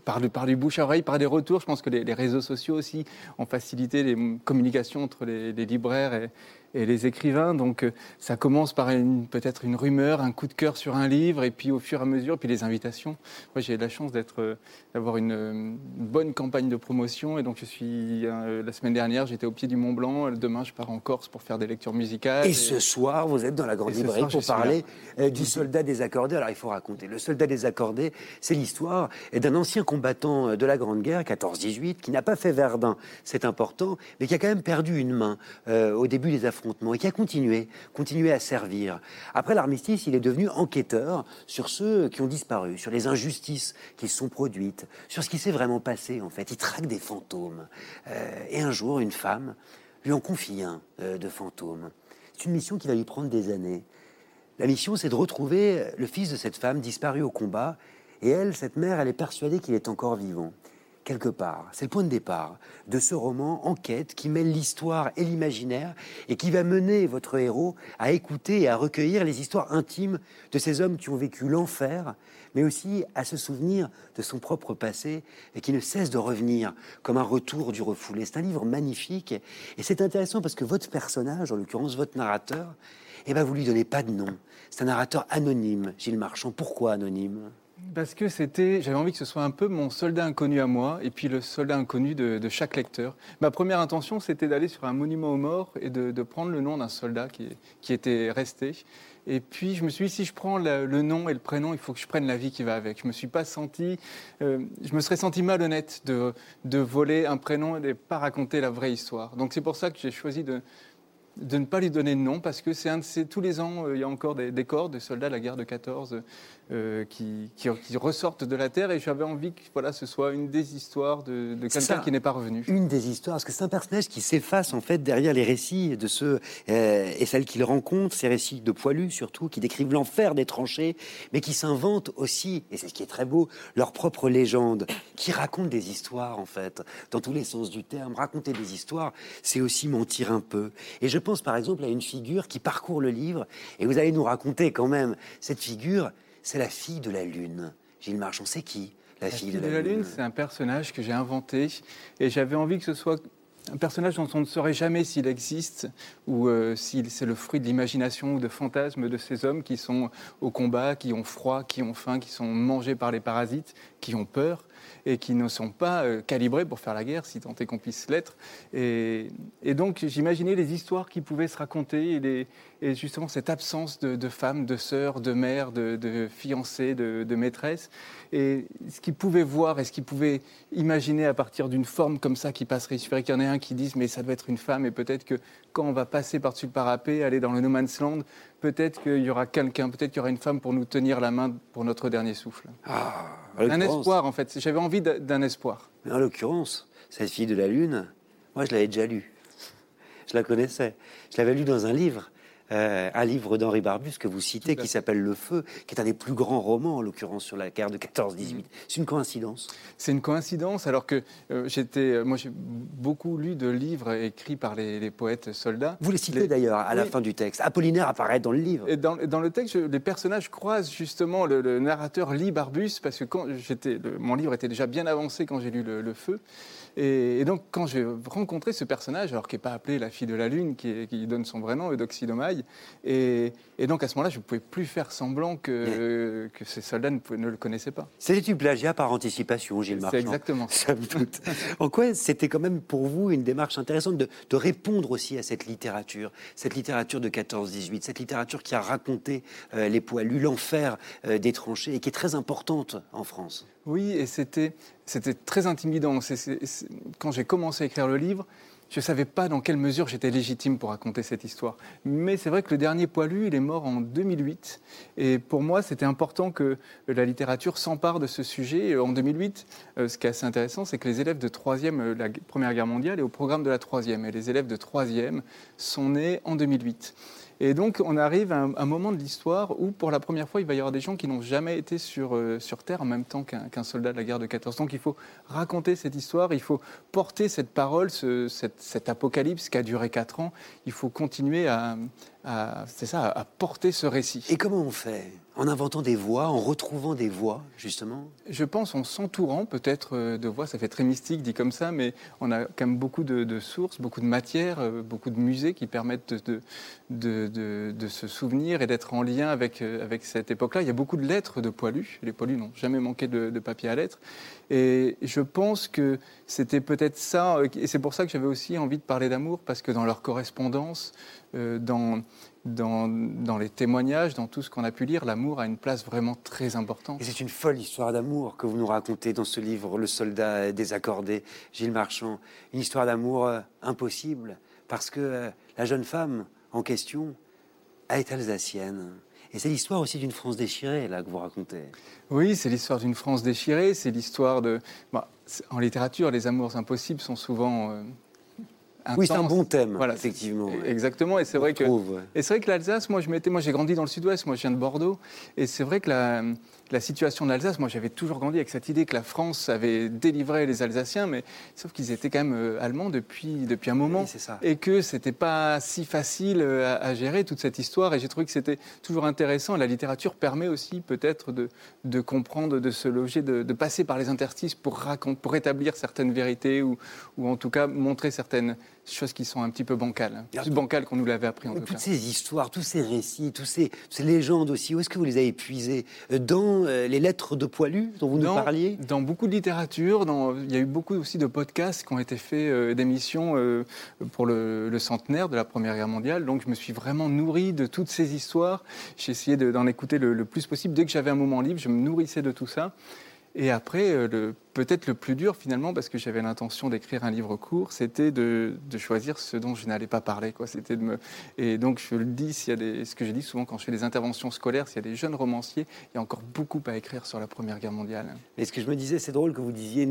par, du bouche à oreille, par des retours. Je pense que les, réseaux sociaux aussi ont facilité les communications entre les, les libraires et, et les écrivains. Donc euh, ça commence par peut-être une rumeur, un coup de cœur sur un livre, et puis au fur et à mesure, puis les invitations. Moi, j'ai la chance d'être, euh, d'avoir une, euh, bonne campagne de promotion, et donc je suis la semaine dernière, j'étais au pied du Mont Blanc. Demain, je pars en Corse pour faire des lectures musicales. Et ce soir, vous êtes dans la grande librairie soir, pour parler du soldat désaccordé. Alors, il faut raconter. Le soldat désaccordé, c'est l'histoire d'un ancien combattant de la Grande Guerre, 14-18, qui n'a pas fait Verdun, c'est important, mais qui a quand même perdu une main euh, au début des affrontements et qui a continué, à servir. Après l'armistice, il est devenu enquêteur sur ceux qui ont disparu, sur les injustices qui se sont produites, sur ce qui s'est vraiment passé, en fait. Il traque des fantômes. Euh, et un jour, une femme lui en confie un euh, de fantôme. C'est une mission qui va lui prendre des années. La mission, c'est de retrouver le fils de cette femme disparue au combat. Et elle, cette mère, elle est persuadée qu'il est encore vivant. Quelque part. C'est le point de départ de ce roman Enquête qui mêle l'histoire et l'imaginaire et qui va mener votre héros à écouter et à recueillir les histoires intimes de ces hommes qui ont vécu l'enfer, mais aussi à se souvenir de son propre passé et qui ne cesse de revenir comme un retour du refoulé. C'est un livre magnifique et c'est intéressant parce que votre personnage, en l'occurrence votre narrateur, eh ben vous lui donnez pas de nom. C'est un narrateur anonyme, Gilles Marchand. Pourquoi anonyme? Parce que c'était, j'avais envie que ce soit un peu mon soldat inconnu à moi et puis le soldat inconnu de, chaque lecteur. Ma première intention, c'était d'aller sur un monument aux morts et de, prendre le nom d'un soldat qui, qui, était resté. Et puis je me suis dit, si je prends le, nom et le prénom, il faut que je prenne la vie qui va avec. Je me suis pas senti, euh, je me serais senti malhonnête de, de voler un prénom et de pas raconter la vraie histoire. Donc c'est pour ça que j'ai choisi de, de ne pas lui donner de nom parce que c'est tous les ans, euh, il y a encore des, des, corps de soldats de la guerre de 14 euh, qui, qui, ressortent de la terre et j'avais envie que voilà, ce soit une des histoires de, de quelqu'un qui n'est pas revenu. Une des histoires, parce que c'est un personnage qui s'efface en fait derrière les récits de ceux euh, et celles qu'il rencontre, ces récits de poilus surtout, qui décrivent l'enfer des tranchées, mais qui s'inventent aussi, et c'est ce qui est très beau, leur propre légende, qui racontent des histoires en fait, dans tous les sens du terme. Raconter des histoires, c'est aussi mentir un peu. Et je pense par exemple à une figure qui parcourt le livre, et vous allez nous raconter quand même cette figure c'est la fille de la Lune. Gilles Marchand, c'est qui la, fille, de la, Lune, c'est un personnage que j'ai inventé et j'avais envie que ce soit un personnage dont on ne saurait jamais s'il existe ou euh, si c'est le fruit de l'imagination ou de fantasmes de ces hommes qui sont au combat, qui ont froid, qui ont faim, qui sont mangés par les parasites, qui ont peur et qui ne sont pas euh, calibrés pour faire la guerre, si tant est qu'on puisse l'être. Et, donc j'imaginais les histoires qui pouvaient se raconter et, justement cette absence de, femmes, de sœurs, de mères, de, fiancées, de, maîtresses, et ce qu'ils pouvaient voir et ce qu'ils pouvaient imaginer à partir d'une forme comme ça qui passerait. Il suffirait qu'il y en ait un qui dise mais ça doit être une femme et peut-être que quand on va passer par-dessus le parapet, aller dans le no man's land, peut-être qu'il y aura quelqu'un, peut-être qu'il y aura une femme pour nous tenir la main pour notre dernier souffle. Ah, un espoir, en fait. J'avais envie d'un espoir. Mais en l'occurrence, cette fille de la Lune, moi, je l'avais déjà lue. Je la connaissais. Je l'avais lue dans un livre. Euh, un livre d'Henri Barbus que vous citez qui s'appelle Le Feu, qui est un des plus grands romans en l'occurrence sur la guerre de 14-18. Mm. C'est une coïncidence? C'est une coïncidence alors que euh, j'étais, euh, moi j'ai beaucoup lu de livres écrits par les, poètes soldats. Vous les citez d'ailleurs à la fin du texte. Apollinaire apparaît dans le livre. Et dans, dans le texte, les personnages croisent justement le, narrateur lit Barbus parce que quand j'étais, mon livre était déjà bien avancé quand j'ai lu le Feu. Et, donc, quand j'ai rencontré ce personnage, alors qui n'est pas appelé la fille de la Lune, qui, donne son vrai nom, Eudoxie et, et donc à ce moment-là, je ne pouvais plus faire semblant que, que ces soldats ne, le connaissaient pas. C'était du plagiat par anticipation, Gilles Marchand. C'est exactement ça. en quoi c'était quand même pour vous une démarche intéressante de, répondre aussi à cette littérature, cette littérature de 14-18, cette littérature qui a raconté euh, les poilus, l'enfer euh, des tranchées et qui est très importante en France? Oui, et c'était très intimidant. quand j'ai commencé à écrire le livre, je ne savais pas dans quelle mesure j'étais légitime pour raconter cette histoire. Mais c'est vrai que le dernier poilu, il est mort en 2008. Et pour moi, c'était important que la littérature s'empare de ce sujet. En 2008, euh, ce qui est assez intéressant, c'est que les élèves de 3e, euh, la Première Guerre mondiale, est au programme de la 3e. Et les élèves de 3e sont nés en 2008. Et donc, on arrive à un, moment de l'histoire où, pour la première fois, il va y avoir des gens qui n'ont jamais été sur, euh, Terre en même temps qu'un soldat de la guerre de 14. Donc, il faut raconter cette histoire, il faut porter cette parole, cet apocalypse qui a duré 4 ans. Il faut continuer à, c'est ça, à porter ce récit. Et comment on fait? En inventant des voix, en retrouvant des voix, justement? Je pense en s'entourant peut-être euh, de voix, ça fait très mystique dit comme ça, mais on a quand même beaucoup de, sources, beaucoup de matières, euh, beaucoup de musées qui permettent de, de, de se souvenir et d'être en lien avec, euh, avec cette époque-là. Il y a beaucoup de lettres de poilus, les poilus n'ont jamais manqué de, papier à lettres, et je pense que c'était peut-être ça, et c'est pour ça que j'avais aussi envie de parler d'amour, parce que dans leur correspondance, dans dans, les témoignages, dans tout ce qu'on a pu lire, l'amour a une place vraiment très importante. Et c'est une folle histoire d'amour que vous nous racontez dans ce livre, Le soldat désaccordé, Gilles Marchand. Une histoire d'amour euh, impossible, parce que euh, la jeune femme en question est alsacienne. Et c'est l'histoire aussi d'une France déchirée, là, que vous racontez. Oui, c'est l'histoire d'une France déchirée, c'est l'histoire de... Bah, en littérature, les amours impossibles sont souvent... Euh, Oui, c'est un bon thème, Voilà, effectivement. Exactement, et c'est vrai que trouve, ouais. et c'est vrai que l'Alsace, moi je m'étais, moi j'ai grandi dans le Sud-Ouest, moi je viens de Bordeaux, et c'est vrai que la, la situation de l'Alsace, moi j'avais toujours grandi avec cette idée que la France avait délivré les Alsaciens, mais sauf qu'ils étaient quand même euh, allemands depuis depuis un moment, Oui, c'est ça. et que c'était pas si facile euh, à, à gérer toute cette histoire, et j'ai trouvé que c'était toujours intéressant. La littérature permet aussi peut-être de, de comprendre, de se loger, de, de passer par les interstices pour raconter, pour établir certaines vérités ou, ou en tout cas montrer certaines choses qui sont un petit peu bancales, Alors, plus bancales qu'on nous l'avait appris en tout Toutes cas. ces histoires, tous ces récits, tous ces, ces légendes aussi, où est-ce que vous les avez puisées? Dans euh, les lettres de poilus dont vous nous parliez? dans beaucoup de littérature, dans- il y a eu beaucoup aussi de podcasts qui ont été faits, euh, d'émissions euh, pour le, le centenaire de la Première Guerre mondiale. Donc je me suis vraiment nourri de toutes ces histoires. J'ai essayé de- d'en écouter le, le plus possible. Dès que j'avais un moment libre, je me nourrissais de tout ça. Et après, euh, le- peut-être le plus dur finalement, parce que j'avais l'intention d'écrire un livre court, c'était de, choisir ce dont je n'allais pas parler. Et donc je le dis, ce que je dis souvent quand je fais des interventions scolaires, s'il y a des jeunes romanciers, il y a encore beaucoup à écrire sur la Première Guerre mondiale. Et ce que je me disais, c'est drôle que vous disiez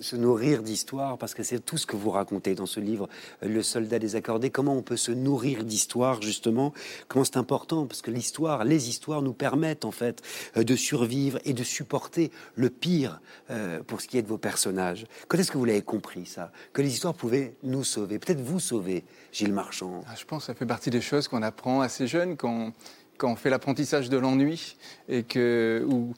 se nourrir d'histoire, parce que c'est tout ce que vous racontez dans ce livre, euh, Le soldat désaccordé. Comment on peut se nourrir d'histoire, justement? Comment c'est important? Parce que l'histoire, les histoires nous permettent, en fait, euh, de survivre et de supporter le pire euh, pour ce qui est de vos personnages. Quand est-ce que vous l'avez compris, ça? Que les histoires pouvaient nous sauver, peut-être vous sauver, Gilles Marchand? Ah, Je pense que ça fait partie des choses qu'on apprend assez jeune quand, quand on fait l'apprentissage de l'ennui et que où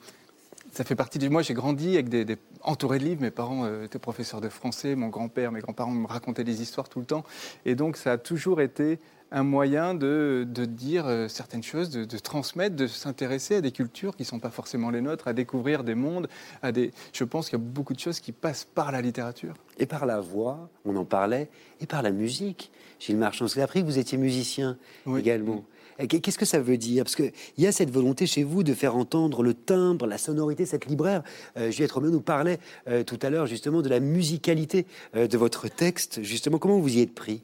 ça fait partie des. Moi, j'ai grandi avec des- entouré de livres. Mes parents euh, étaient professeurs de français, mon grand-père, mes grands-parents me racontaient des histoires tout le temps, et donc ça a toujours été un moyen de, de dire euh, certaines choses, de, de transmettre, de s'intéresser à des cultures qui ne sont pas forcément les nôtres, à découvrir des mondes, à des. Je pense qu'il y a beaucoup de choses qui passent par la littérature. Et par la voix, on en parlait, et par la musique. Gilles Marchand, avez appris que vous étiez musicien Oui. également. Qu'est-ce que ça veut dire? Parce qu'il y a cette volonté chez vous de faire entendre le timbre, la sonorité, cette libraire. Euh, Juliette Romain nous parlait euh, tout à l'heure justement de la musicalité euh, de votre texte. Justement, comment vous y êtes pris?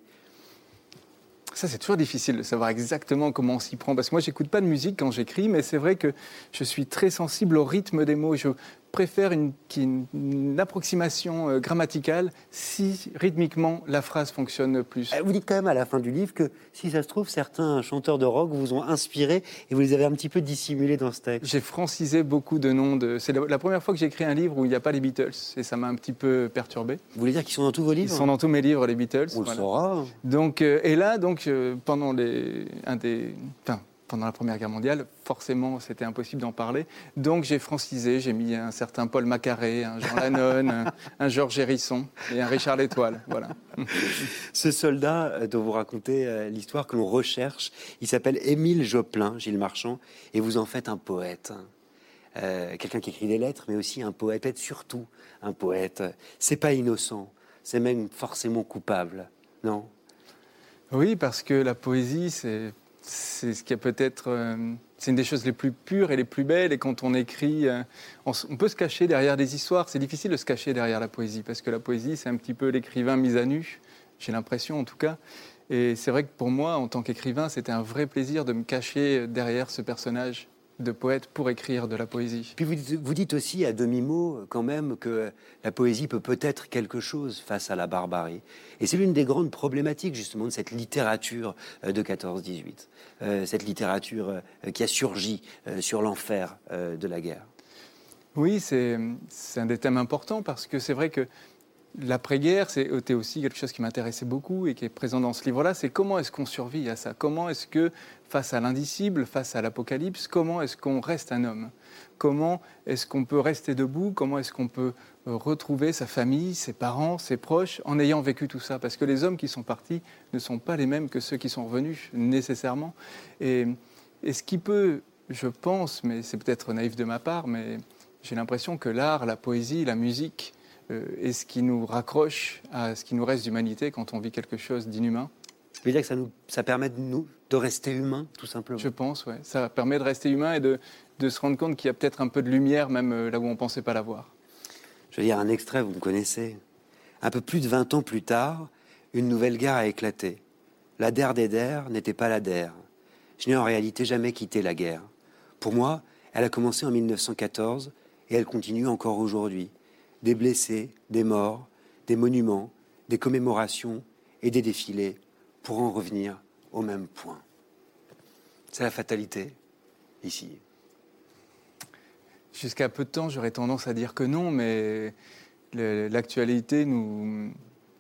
Ça, c'est toujours difficile de savoir exactement comment on s'y prend. Parce que moi, j'écoute pas de musique quand j'écris, mais c'est vrai que je suis très sensible au rythme des mots. Préfère une, approximation euh, grammaticale si rythmiquement la phrase fonctionne plus. Euh, Vous dites quand même à la fin du livre que si ça se trouve, certains chanteurs de rock vous ont inspiré et vous les avez un petit peu dissimulés dans ce texte. J'ai francisé beaucoup de noms. De... C'est la, la première fois que j'ai écrit un livre où il n'y a pas les Beatles, et ça m'a un petit peu perturbé. Vous voulez dire qu'ils sont dans tous vos Ils livres sont dans tous mes livres, les Beatles. On voilà. le saura. Donc, euh, et là, donc, euh, pendant, les, un des, enfin, pendant la Première Guerre mondiale, forcément, c'était impossible d'en parler. Donc, j'ai francisé, j'ai mis un certain Paul Macaré, un Jean Lannon, un, un Georges Hérisson et un Richard L'Étoile. Voilà. Ce soldat euh, dont vous racontez euh, l'histoire que l'on recherche, il s'appelle Émile Joplin, Gilles Marchand, et vous en faites un poète. Euh, Quelqu'un qui écrit des lettres, mais aussi un poète, peut-être surtout un poète. C'est pas innocent, c'est même forcément coupable, non? Oui, parce que la poésie, c'est c'est ce qui a peut-être. euh, c'est une des choses les plus pures et les plus belles. Et quand on écrit, euh, on, on peut se cacher derrière des histoires. C'est difficile de se cacher derrière la poésie, parce que la poésie, c'est un petit peu l'écrivain mis à nu, j'ai l'impression en tout cas. Et c'est vrai que pour moi, en tant qu'écrivain, c'était un vrai plaisir de me cacher derrière ce personnage de poète pour écrire de la poésie. Puis vous, dites- vous dites aussi à demi-mot quand même que la poésie peut peut-être quelque chose face à la barbarie. Et c'est l'une des grandes problématiques justement de cette littérature euh, de 14-18, Euh, cette littérature euh, qui a surgi sur l'enfer de la guerre. Oui, c'est un des thèmes importants parce que c'est vrai que l'après-guerre, c'était aussi quelque chose qui m'intéressait beaucoup et qui est présent dans ce livre-là. C'est comment est-ce qu'on survit à ça? Comment est-ce que, face à l'indicible, face à l'apocalypse, comment est-ce qu'on reste un homme? Comment est-ce qu'on peut rester debout? Comment est-ce qu'on peut euh, retrouver sa famille, ses parents, ses proches en ayant vécu tout ça? Parce que les hommes qui sont partis ne sont pas les mêmes que ceux qui sont revenus nécessairement. Et, et ce qui peut, je pense, mais c'est peut-être naïf de ma part, mais j'ai l'impression que l'art, la poésie, la musique euh, est ce qui nous raccroche à ce qui nous reste d'humanité quand on vit quelque chose d'inhumain. Je veux dire que ça, nous, ça permet de, nous, de rester humains, tout simplement? Je pense, ouais. Ça permet de rester humain et de, de se rendre compte qu'il y a peut-être un peu de lumière même euh, là où on ne pensait pas l'avoir. Je veux dire un extrait, vous me connaissez. Un peu plus de 20 ans plus tard, une nouvelle guerre a éclaté. La der des der n'était pas la der. Je n'ai en réalité jamais quitté la guerre. Pour moi, elle a commencé en 1914 et elle continue encore aujourd'hui. Des blessés, des morts, des monuments, des commémorations et des défilés pour en revenir au même point. C'est la fatalité, ici. Jusqu'à peu de temps, j'aurais tendance à dire que non, mais l'actualité nous,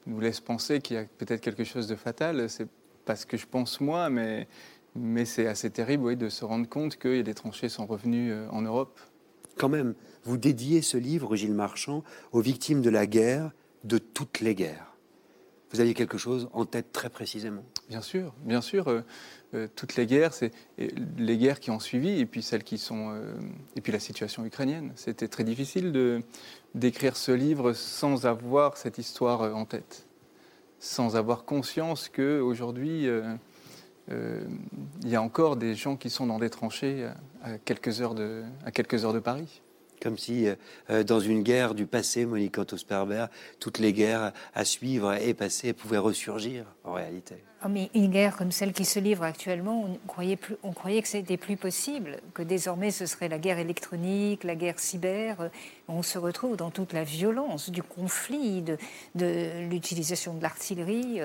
nous laisse penser qu'il y a peut-être quelque chose de fatal. C'est pas ce que je pense moi, mais, mais c'est assez terrible oui, de se rendre compte que des tranchées sont revenues euh, en Europe. Quand même, vous dédiez ce livre, Gilles Marchand, aux victimes de la guerre, de toutes les guerres. Vous aviez quelque chose en tête très précisément? Bien sûr, bien sûr. Euh, euh, toutes les guerres, c'est les guerres qui ont suivi, et puis celles qui sont, euh, et puis la situation ukrainienne. C'était très difficile d'écrire ce livre sans avoir cette histoire en tête, sans avoir conscience que aujourd'hui il y a encore des gens qui sont dans des tranchées à quelques heures de Paris. Comme si, euh, euh, dans une guerre du passé, Monique Otto-Sperber, toutes les guerres à suivre et passer pouvaient ressurgir en réalité. Oh, mais une guerre comme celle qui se livre actuellement, on croyait, plus, on croyait que c'était plus possible, que désormais ce serait la guerre électronique, la guerre cyber. On se retrouve dans toute la violence du conflit, de, de l'utilisation de l'artillerie.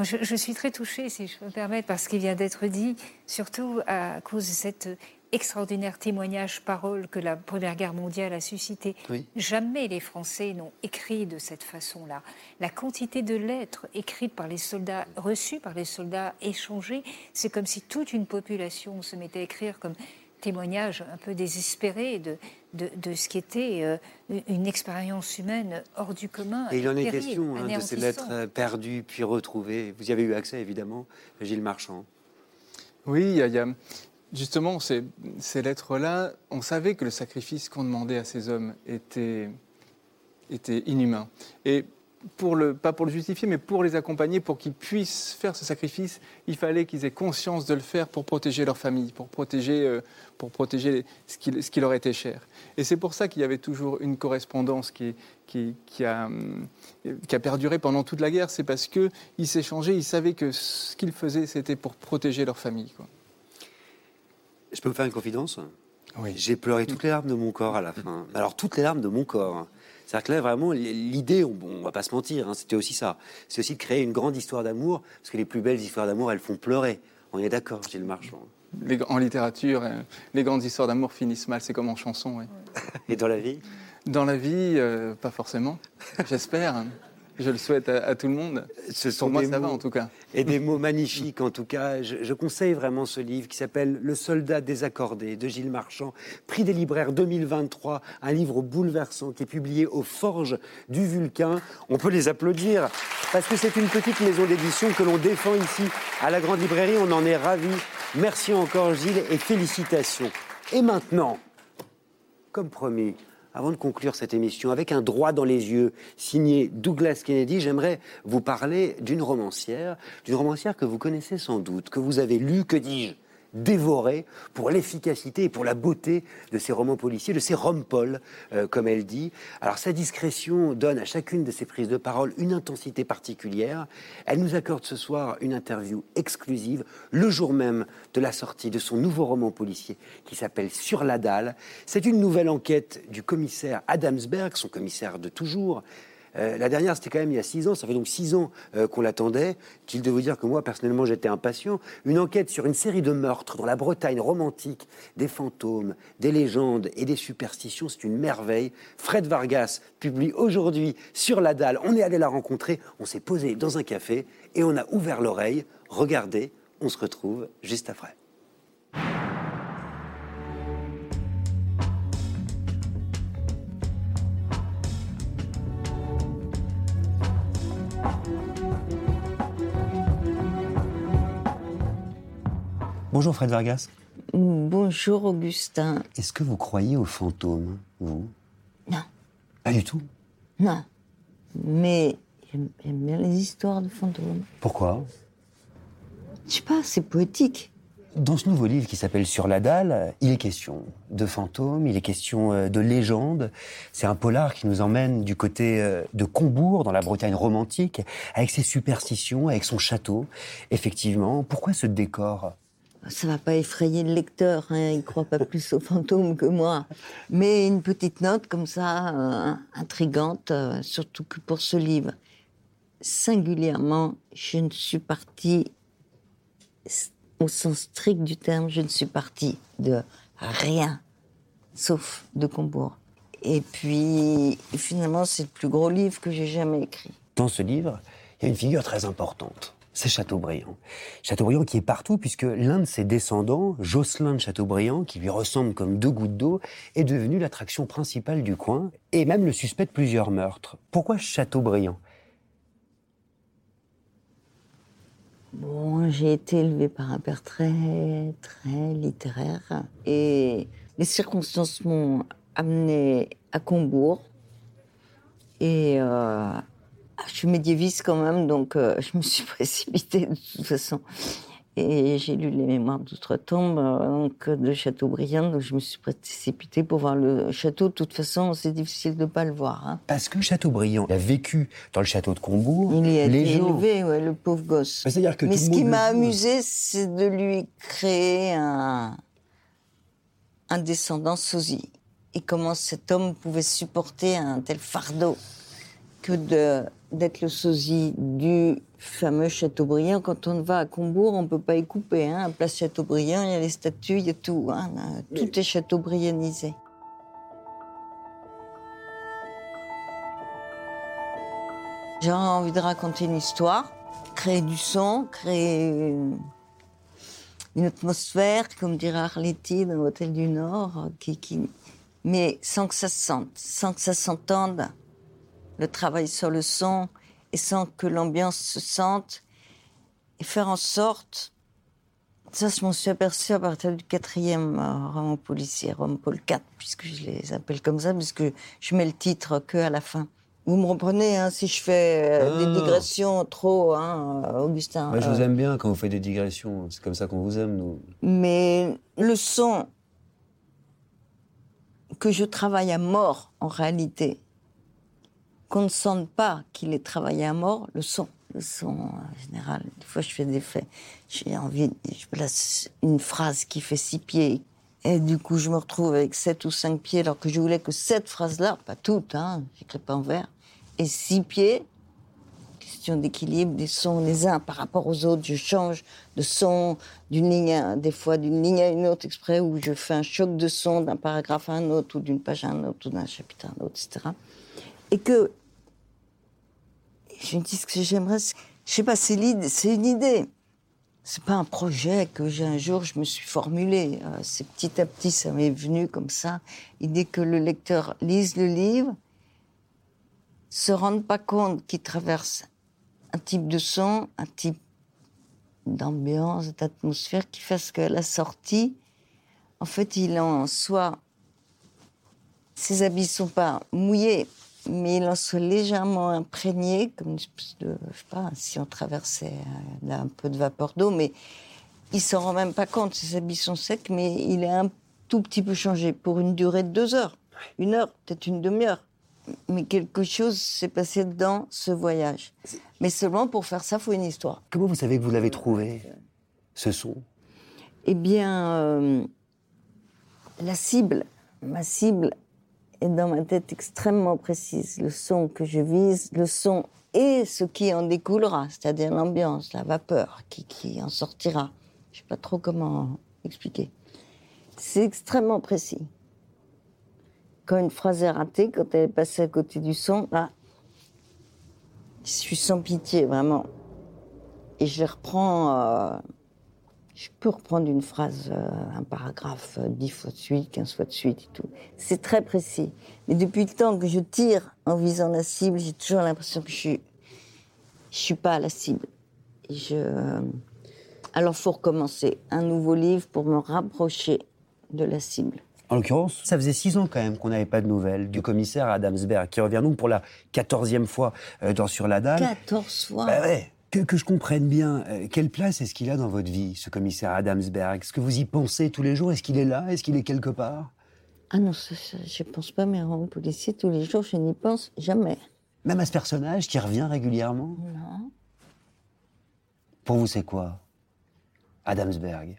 Je, je, suis très touchée, si je peux me permettre, par ce qui vient d'être dit, surtout à cause de cette extraordinaire témoignage, parole que la Première Guerre mondiale a suscité. Jamais les Français n'ont écrit de cette façon-là. La quantité de lettres écrites par les soldats, reçues par les soldats, échangées, c'est comme si toute une population se mettait à écrire comme témoignage un peu désespéré de, de, ce qui était euh, une expérience humaine hors du commun. Et il en est question hein, de ces lettres euh, perdues puis retrouvées. Vous y avez eu accès, évidemment, Gilles Marchand. Oui, il y a, Justement, ces, lettres-là, on savait que le sacrifice qu'on demandait à ces hommes était, inhumain. Et pour le, pas pour le justifier, mais pour les accompagner, pour qu'ils puissent faire ce sacrifice, il fallait qu'ils aient conscience de le faire pour protéger leur famille, pour protéger, euh, ce, qui, leur était cher. Et c'est pour ça qu'il y avait toujours une correspondance qui, qui, a, perduré pendant toute la guerre. C'est parce qu'ils s'échangeaient, ils savaient que ce qu'ils faisaient, c'était pour protéger leur famille. Je peux vous faire une confidence Oui. J'ai pleuré toutes les larmes de mon corps à la fin. Alors, toutes les larmes de mon corps. C'est-à-dire que là, vraiment, l'idée, on, ne va pas se mentir, hein, c'était aussi ça. C'est aussi de créer une grande histoire d'amour, parce que les plus belles histoires d'amour, elles font pleurer. On est d'accord, Gilles Marchand. en littérature, euh, les grandes histoires d'amour finissent mal, c'est comme en chanson. Oui. Et dans la vie? Dans la vie, euh, pas forcément, j'espère. Je le souhaite à, tout le monde. Ce sont Pour moi, ça va en tout cas. Et des mots magnifiques en tout cas. Je, conseille vraiment ce livre qui s'appelle Le soldat désaccordé de Gilles Marchand, prix des libraires 2023, un livre bouleversant qui est publié aux Forges du Vulcain. On peut les applaudir parce que c'est une petite maison d'édition que l'on défend ici à la Grande Librairie. On en est ravis. Merci encore Gilles et félicitations. Et maintenant, comme promis, avant de conclure cette émission, avec un droit dans les yeux signé Douglas Kennedy, j'aimerais vous parler d'une romancière, d'une romancière que vous connaissez sans doute, que vous avez lue, que dis-je, dévoré pour l'efficacité et pour la beauté de ses romans policiers, de ses rom-pol, euh, comme elle dit. Alors sa discrétion donne à chacune de ses prises de parole une intensité particulière. Elle nous accorde ce soir une interview exclusive, le jour même de la sortie de son nouveau roman policier qui s'appelle Sur la dalle. C'est une nouvelle enquête du commissaire Adamsberg, son commissaire de toujours, euh, la dernière, c'était quand même il y a six ans. Ça fait donc six ans euh, qu'on l'attendait. Qu'il de vous dire que moi, personnellement, j'étais impatient. Une enquête sur une série de meurtres dans la Bretagne romantique, des fantômes, des légendes et des superstitions. C'est une merveille. Fred Vargas publie aujourd'hui sur la dalle. On est allé la rencontrer. On s'est posé dans un café et on a ouvert l'oreille. Regardez, on se retrouve juste après. Bonjour Fred Vargas. Bonjour Augustin. Est-ce que vous croyez aux fantômes, vous? Non. Pas du tout Non. Mais j'aime bien les histoires de fantômes. Pourquoi? Je sais pas, c'est poétique. Dans ce nouveau livre qui s'appelle Sur la dalle, il est question de fantômes, il est question euh, de légendes. C'est un polar qui nous emmène du côté euh, de Combourg, dans la Bretagne romantique, avec ses superstitions, avec son château. Effectivement, pourquoi ce décor? Ça va pas effrayer le lecteur, hein, il croit pas plus aux fantômes que moi. Mais une petite note comme ça, euh, intrigante, euh, surtout que pour ce livre. singulièrement, je ne suis partie, au sens strict du terme, je ne suis partie de rien, sauf de Combourg. Et puis, finalement, c'est le plus gros livre que j'ai jamais écrit. Dans ce livre, il y a une figure très importante. C'est Chateaubriand. Chateaubriand qui est partout puisque l'un de ses descendants, Jocelyn de Chateaubriand, qui lui ressemble comme deux gouttes d'eau, est devenu l'attraction principale du coin et même le suspect de plusieurs meurtres. Pourquoi Chateaubriand? Bon, j'ai été élevée par un père très, très littéraire et les circonstances m'ont amenée à Combourg. Et euh, je suis médiéviste quand même, donc euh, je me suis précipitée de toute façon. Et j'ai lu les mémoires d'outre-tombe euh, donc, de Chateaubriand, donc je me suis précipitée pour voir le château. De toute façon, c'est difficile de ne pas le voir. hein. Parce que Chateaubriand a vécu dans le château de Combourg. Il y a les été gens. élevé, ouais, le pauvre gosse. Que Mais ce qui m'a amusé, c'est de lui créer un, un descendant sosie. Et comment cet homme pouvait supporter un tel fardeau que d'être le sosie du fameux Chateaubriand. Quand on va à Combourg, on ne peut pas y couper. Hein. À Place Chateaubriand, il y a les statues, il y a tout. hein. Tout est chateaubrianisé. J'ai envie de raconter une histoire, créer du son, créer une, une atmosphère, comme dirait Arletty dans l'Hôtel du Nord, qui, qui- mais sans que ça se sente, sans que ça s'entende, le travail sur le son, et sans que l'ambiance se sente, et faire en sorte, ça je m'en suis aperçu à partir du quatrième euh, roman policier, roman Paul IV, puisque je les appelle comme ça, puisque je mets le titre que à la fin. Vous me reprenez hein, si je fais euh, Ah. des digressions trop, hein, euh, Augustin. Moi, je vous aime bien quand vous faites des digressions. C'est comme ça qu'on vous aime, nous. mais le son que je travaille à mort en réalité, qu'on ne sente pas qu'il est travaillé à mort, le son. Le son en général. Des fois, je fais des faits. J'ai envie, je place une phrase qui fait six pieds. Et du coup, je me retrouve avec sept ou cinq pieds, alors que je voulais que cette phrase-là, pas toute, hein, j'écris pas en vers, et six pieds, question d'équilibre des sons les uns par rapport aux autres. Je change de son d'une ligne, des fois d'une ligne à une autre exprès, où je fais un choc de son d'un paragraphe à un autre, ou d'une page à un autre, ou d'un chapitre à un autre, etc. Et que je me dis ce que j'aimerais, je sais pas, c'est une idée. C'est pas un projet que j'ai un jour, je me suis formulé. Euh, c'est petit à petit, ça m'est venu comme ça. L'idée que le lecteur lise le livre, se rende pas compte qu'il traverse un type de son, un type d'ambiance, d'atmosphère qui fasse qu'à la sortie, en fait, il en soit. Ses habits sont pas mouillés, mais il en soit légèrement imprégné, comme une espèce de. Je sais pas, si on traversait euh, un peu de vapeur d'eau, mais il s'en rend même pas compte. Ses habits sont secs, mais il est un tout petit peu changé pour une durée de deux heures. Une heure, peut-être une demi-heure. Mais quelque chose s'est passé dans ce voyage. Mais seulement pour faire ça, il faut une histoire. Comment vous savez que vous l'avez trouvé, ce son? Eh bien, euh, la cible, ma cible est dans ma tête extrêmement précise. Le son que je vise, le son et ce qui en découlera, c'est-à-dire l'ambiance, la vapeur qui, qui en sortira. Je sais pas trop comment expliquer. C'est extrêmement précis. Quand une phrase est ratée, quand elle est passée à côté du son, là, je suis sans pitié, vraiment. Et je reprends. euh, je peux reprendre une phrase, euh, un paragraphe, euh, dix fois de suite, quinze fois de suite et tout. C'est très précis. Mais depuis le temps que je tire en visant la cible, j'ai toujours l'impression que je suis, je suis pas à la cible. Et je, euh, alors faut recommencer un nouveau livre pour me rapprocher de la cible. En l'occurrence, ça faisait six ans quand même qu'on n'avait pas de nouvelles du commissaire Adamsberg, qui revient donc pour la quatorzième fois dans Sur la Dalle. 14 fois. Bah ouais. Que, que je comprenne bien, euh, quelle place est-ce qu'il a dans votre vie, ce commissaire Adamsberg? Est-ce que vous y pensez tous les jours? Est-ce qu'il est là? Est-ce qu'il est quelque part? Ah non, ça, ça, je pense pas mes romans policiers tous les jours, je n'y pense jamais. Même à ce personnage qui revient régulièrement? Non. Pour vous, c'est quoi Adamsberg?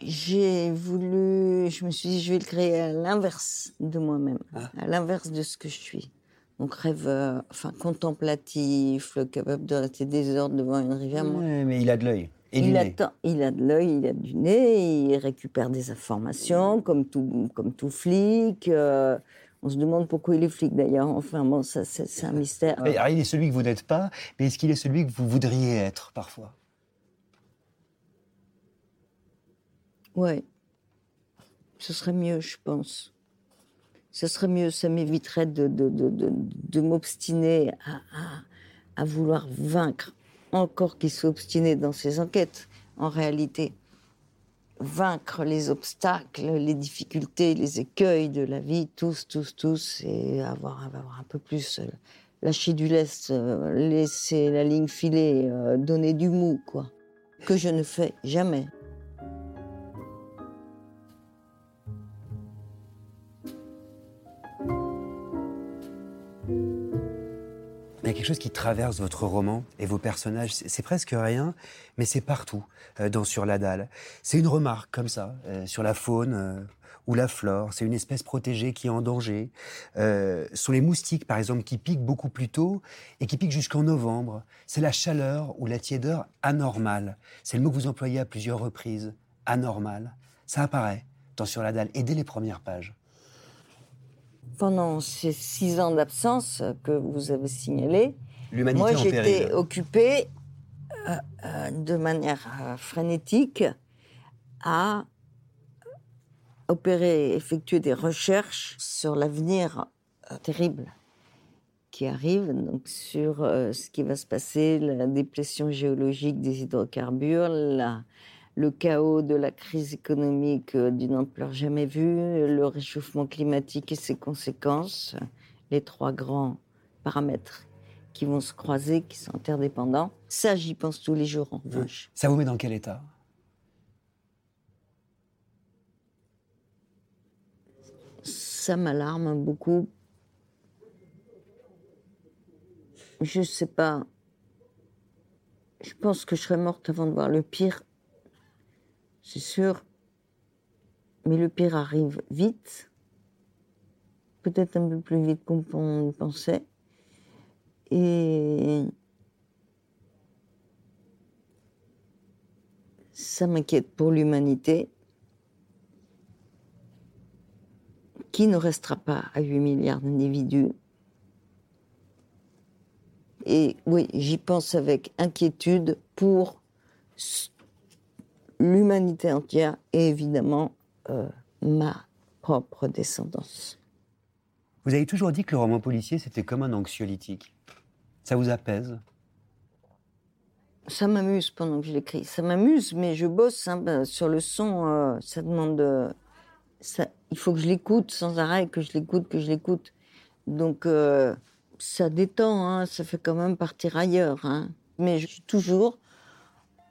J'ai voulu, je me suis dit, je vais le créer à l'inverse de moi-même, à l'inverse de ce que je suis. Donc rêveur, enfin contemplatif, capable de rester des heures devant une rivière. Moi, Ouais, mais il a de l'œil. Et il, nez. attend, il a de l'œil, il a du nez, il récupère des informations comme tout, comme tout flic. euh, on se demande pourquoi il est flic d'ailleurs. Enfin bon, ça c'est c'est un mystère. Mais, alors, il est celui que vous n'êtes pas, mais est-ce qu'il est celui que vous voudriez être parfois? Ouais. Ce serait mieux, je pense. Ce serait mieux, ça m'éviterait de, m'obstiner à, vouloir vaincre. Encore qu'il soit obstiné dans ses enquêtes, en réalité. Vaincre les obstacles, les difficultés, les écueils de la vie, tous, tous, tous, et avoir, avoir un peu plus euh, lâché du lest, euh, laisser la ligne filer, euh, donner du mou, quoi. Que je ne fais jamais. Il y a quelque chose qui traverse votre roman et vos personnages. C'est presque rien, mais c'est partout euh, dans Sur la dalle. C'est une remarque comme ça euh, sur la faune euh, ou la flore. C'est une espèce protégée qui est en danger. Ce sont les moustiques, par exemple, qui piquent beaucoup plus tôt et qui piquent jusqu'en novembre. C'est la chaleur ou la tiédeur anormale. C'est le mot que vous employez à plusieurs reprises. Anormal. Ça apparaît dans Sur la dalle et dès les premières pages. Pendant ces six ans d'absence que vous avez L'humanité moi j'étais occupée euh, euh, de manière euh, frénétique à opérer, effectuer des recherches sur l'avenir terrible qui arrive, donc sur euh, ce qui va se passer, la déplétion géologique des hydrocarbures, la- le chaos de la crise économique euh, d'une ampleur jamais vue, le réchauffement climatique et ses conséquences, les trois grands paramètres qui vont se croiser, qui sont interdépendants. Ça, j'y pense tous les jours, en revanche. Ça vous met dans quel état? Ça m'alarme beaucoup. Je sais pas. Je pense que je serais morte avant de voir le pire. C'est sûr. Mais le pire arrive vite. Peut-être un peu plus vite qu'on pensait. Et ça m'inquiète pour l'humanité. qui ne restera pas à 8 milliards d'individus. Et oui, j'y pense avec inquiétude pour l'humanité entière et évidemment euh, ma propre descendance. Vous avez toujours dit que le roman policier, c'était comme un anxiolytique. Ça vous apaise? Ça m'amuse pendant que je l'écris. Ça m'amuse, mais je bosse hein, ben, sur le son. euh, ça demande. euh, ça, il faut que je l'écoute sans arrêt, que je l'écoute, que je l'écoute. Donc ça détend, hein, ça fait quand même partir ailleurs. hein. Mais je suis toujours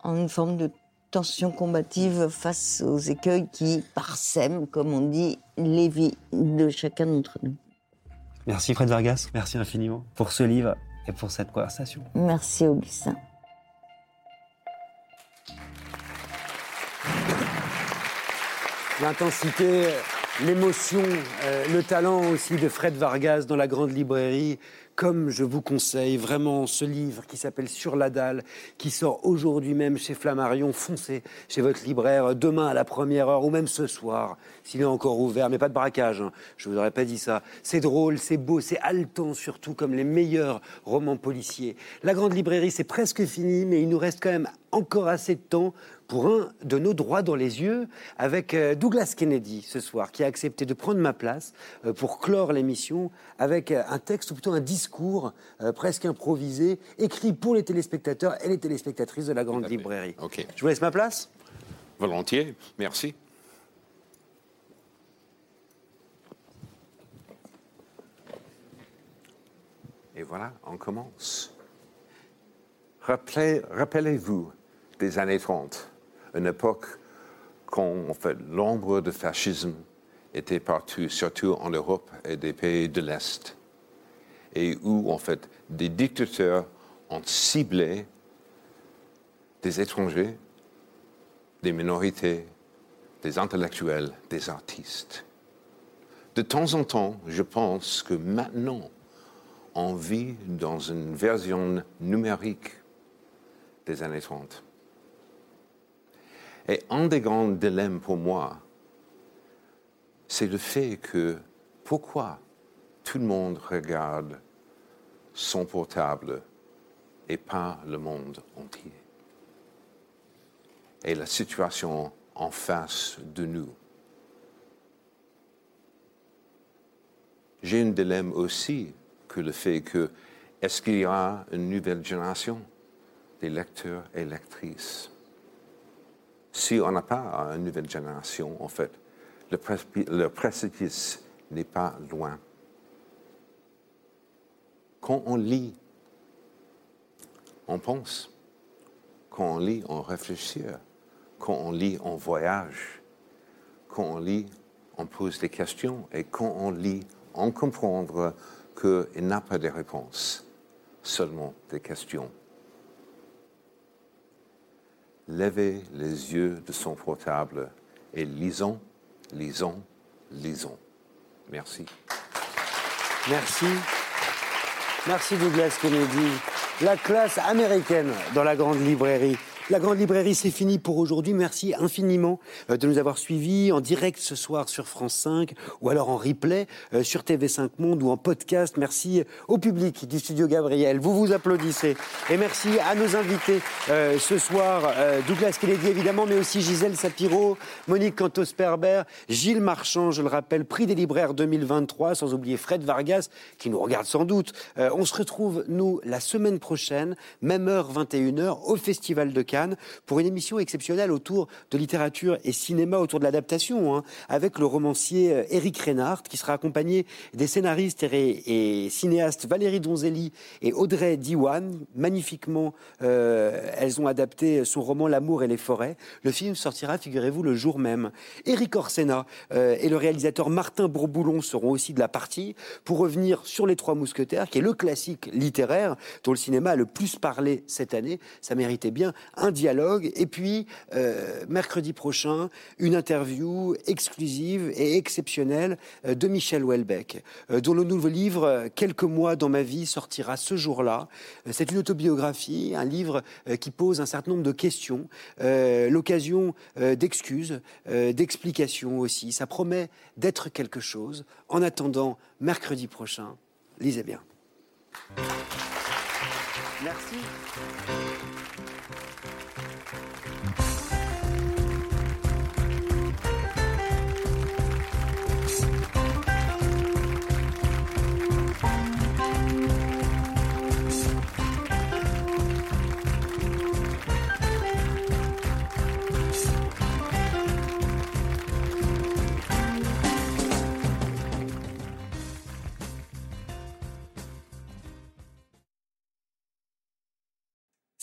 en une forme de tension combative face aux écueils qui parsèment, comme on dit, les vies de chacun d'entre nous. Merci Fred Vargas, merci infiniment pour ce livre et pour cette conversation. Merci Augustin. L'intensité, l'émotion, euh, le talent aussi de Fred Vargas dans la grande librairie. Comme je vous conseille vraiment ce livre qui s'appelle Sur la dalle, qui sort aujourd'hui même chez Flammarion. Foncez chez votre libraire demain à la première heure ou même ce soir, s'il est encore ouvert. Mais pas de braquage, hein. je vous aurais pas dit ça. C'est drôle, c'est beau, c'est haletant surtout, comme les meilleurs romans policiers. La grande librairie, c'est presque fini, mais il nous reste quand même encore assez de temps pour un de nos droits dans les yeux avec euh, Douglas Kennedy ce soir, qui a accepté de prendre ma place euh, pour clore l'émission avec euh, un texte, ou plutôt un discours euh, presque improvisé, écrit pour les téléspectateurs et les téléspectatrices de la grande librairie. OK. Je vous laisse ma place Volontiers, merci. Et voilà, on commence. Rappelez- Rappelez-vous des années 30, une époque quand en fait, l'ombre de fascisme était partout, surtout en Europe et des pays de l'Est, et où en fait des dictateurs ont ciblé des étrangers, des minorités, des intellectuels, des artistes. De temps en temps, je pense que maintenant, on vit dans une version numérique des années 30. Et un des grands dilemmes pour moi, c'est le fait que pourquoi tout le monde regarde son portable et pas le monde entier. Et la situation en face de nous. J'ai un dilemme aussi que le fait que est-ce qu'il y aura une nouvelle génération des lecteurs et lectrices? Si on n'a pas une nouvelle génération, en fait, le, précipice n'est pas loin. Quand on lit, on pense. Quand on lit, on réfléchit. Quand on lit, on voyage. Quand on lit, on pose des questions. Et quand on lit, on comprend qu'il n'a pas de réponse, seulement des questions. Levez les yeux de son portable et lisons lisons, lisons. Merci. Merci. Merci Douglas Kennedy. La classe américaine dans la grande librairie. La grande librairie, c'est fini pour aujourd'hui. Merci infiniment euh, de nous avoir suivis en direct ce soir sur France 5 ou alors en replay euh, sur TV5 Monde ou en podcast. Merci au public du studio Gabriel. Vous vous applaudissez. Et merci à nos invités euh, ce soir, Douglas Kennedy évidemment, mais aussi Gisèle Sapiro, Monique Cantos-Perber, Gilles Marchand, je le rappelle, prix des libraires 2023, sans oublier Fred Vargas qui nous regarde sans doute. on se retrouve, nous, la semaine prochaine, même heure, 21h, au Festival de Cannes pour une émission exceptionnelle autour de littérature et cinéma, autour de l'adaptation, hein, avec le romancier euh, Éric Reinhardt, qui sera accompagné des scénaristes et, cinéastes Valérie Donzelli et Audrey Diwan. Magnifiquement, euh, elles ont adapté son roman L'amour et les forêts. Le film sortira, figurez-vous, le jour même. Éric Orsena euh, et le réalisateur Martin Bourboulon seront aussi de la partie pour revenir sur Les Trois Mousquetaires, qui est le classique littéraire dont le cinéma a le plus parlé cette année. Ça méritait bien dialogue. Et puis, euh, mercredi prochain, une interview exclusive et exceptionnelle euh, de Michel Houellebecq, euh, dont le nouveau livre, Quelques mois dans ma vie, sortira ce jour-là. C'est une autobiographie, un livre qui pose un certain nombre de questions, l'occasion d'excuses, d'explications aussi. Ça promet d'être quelque chose. En attendant, mercredi prochain, lisez bien. Merci.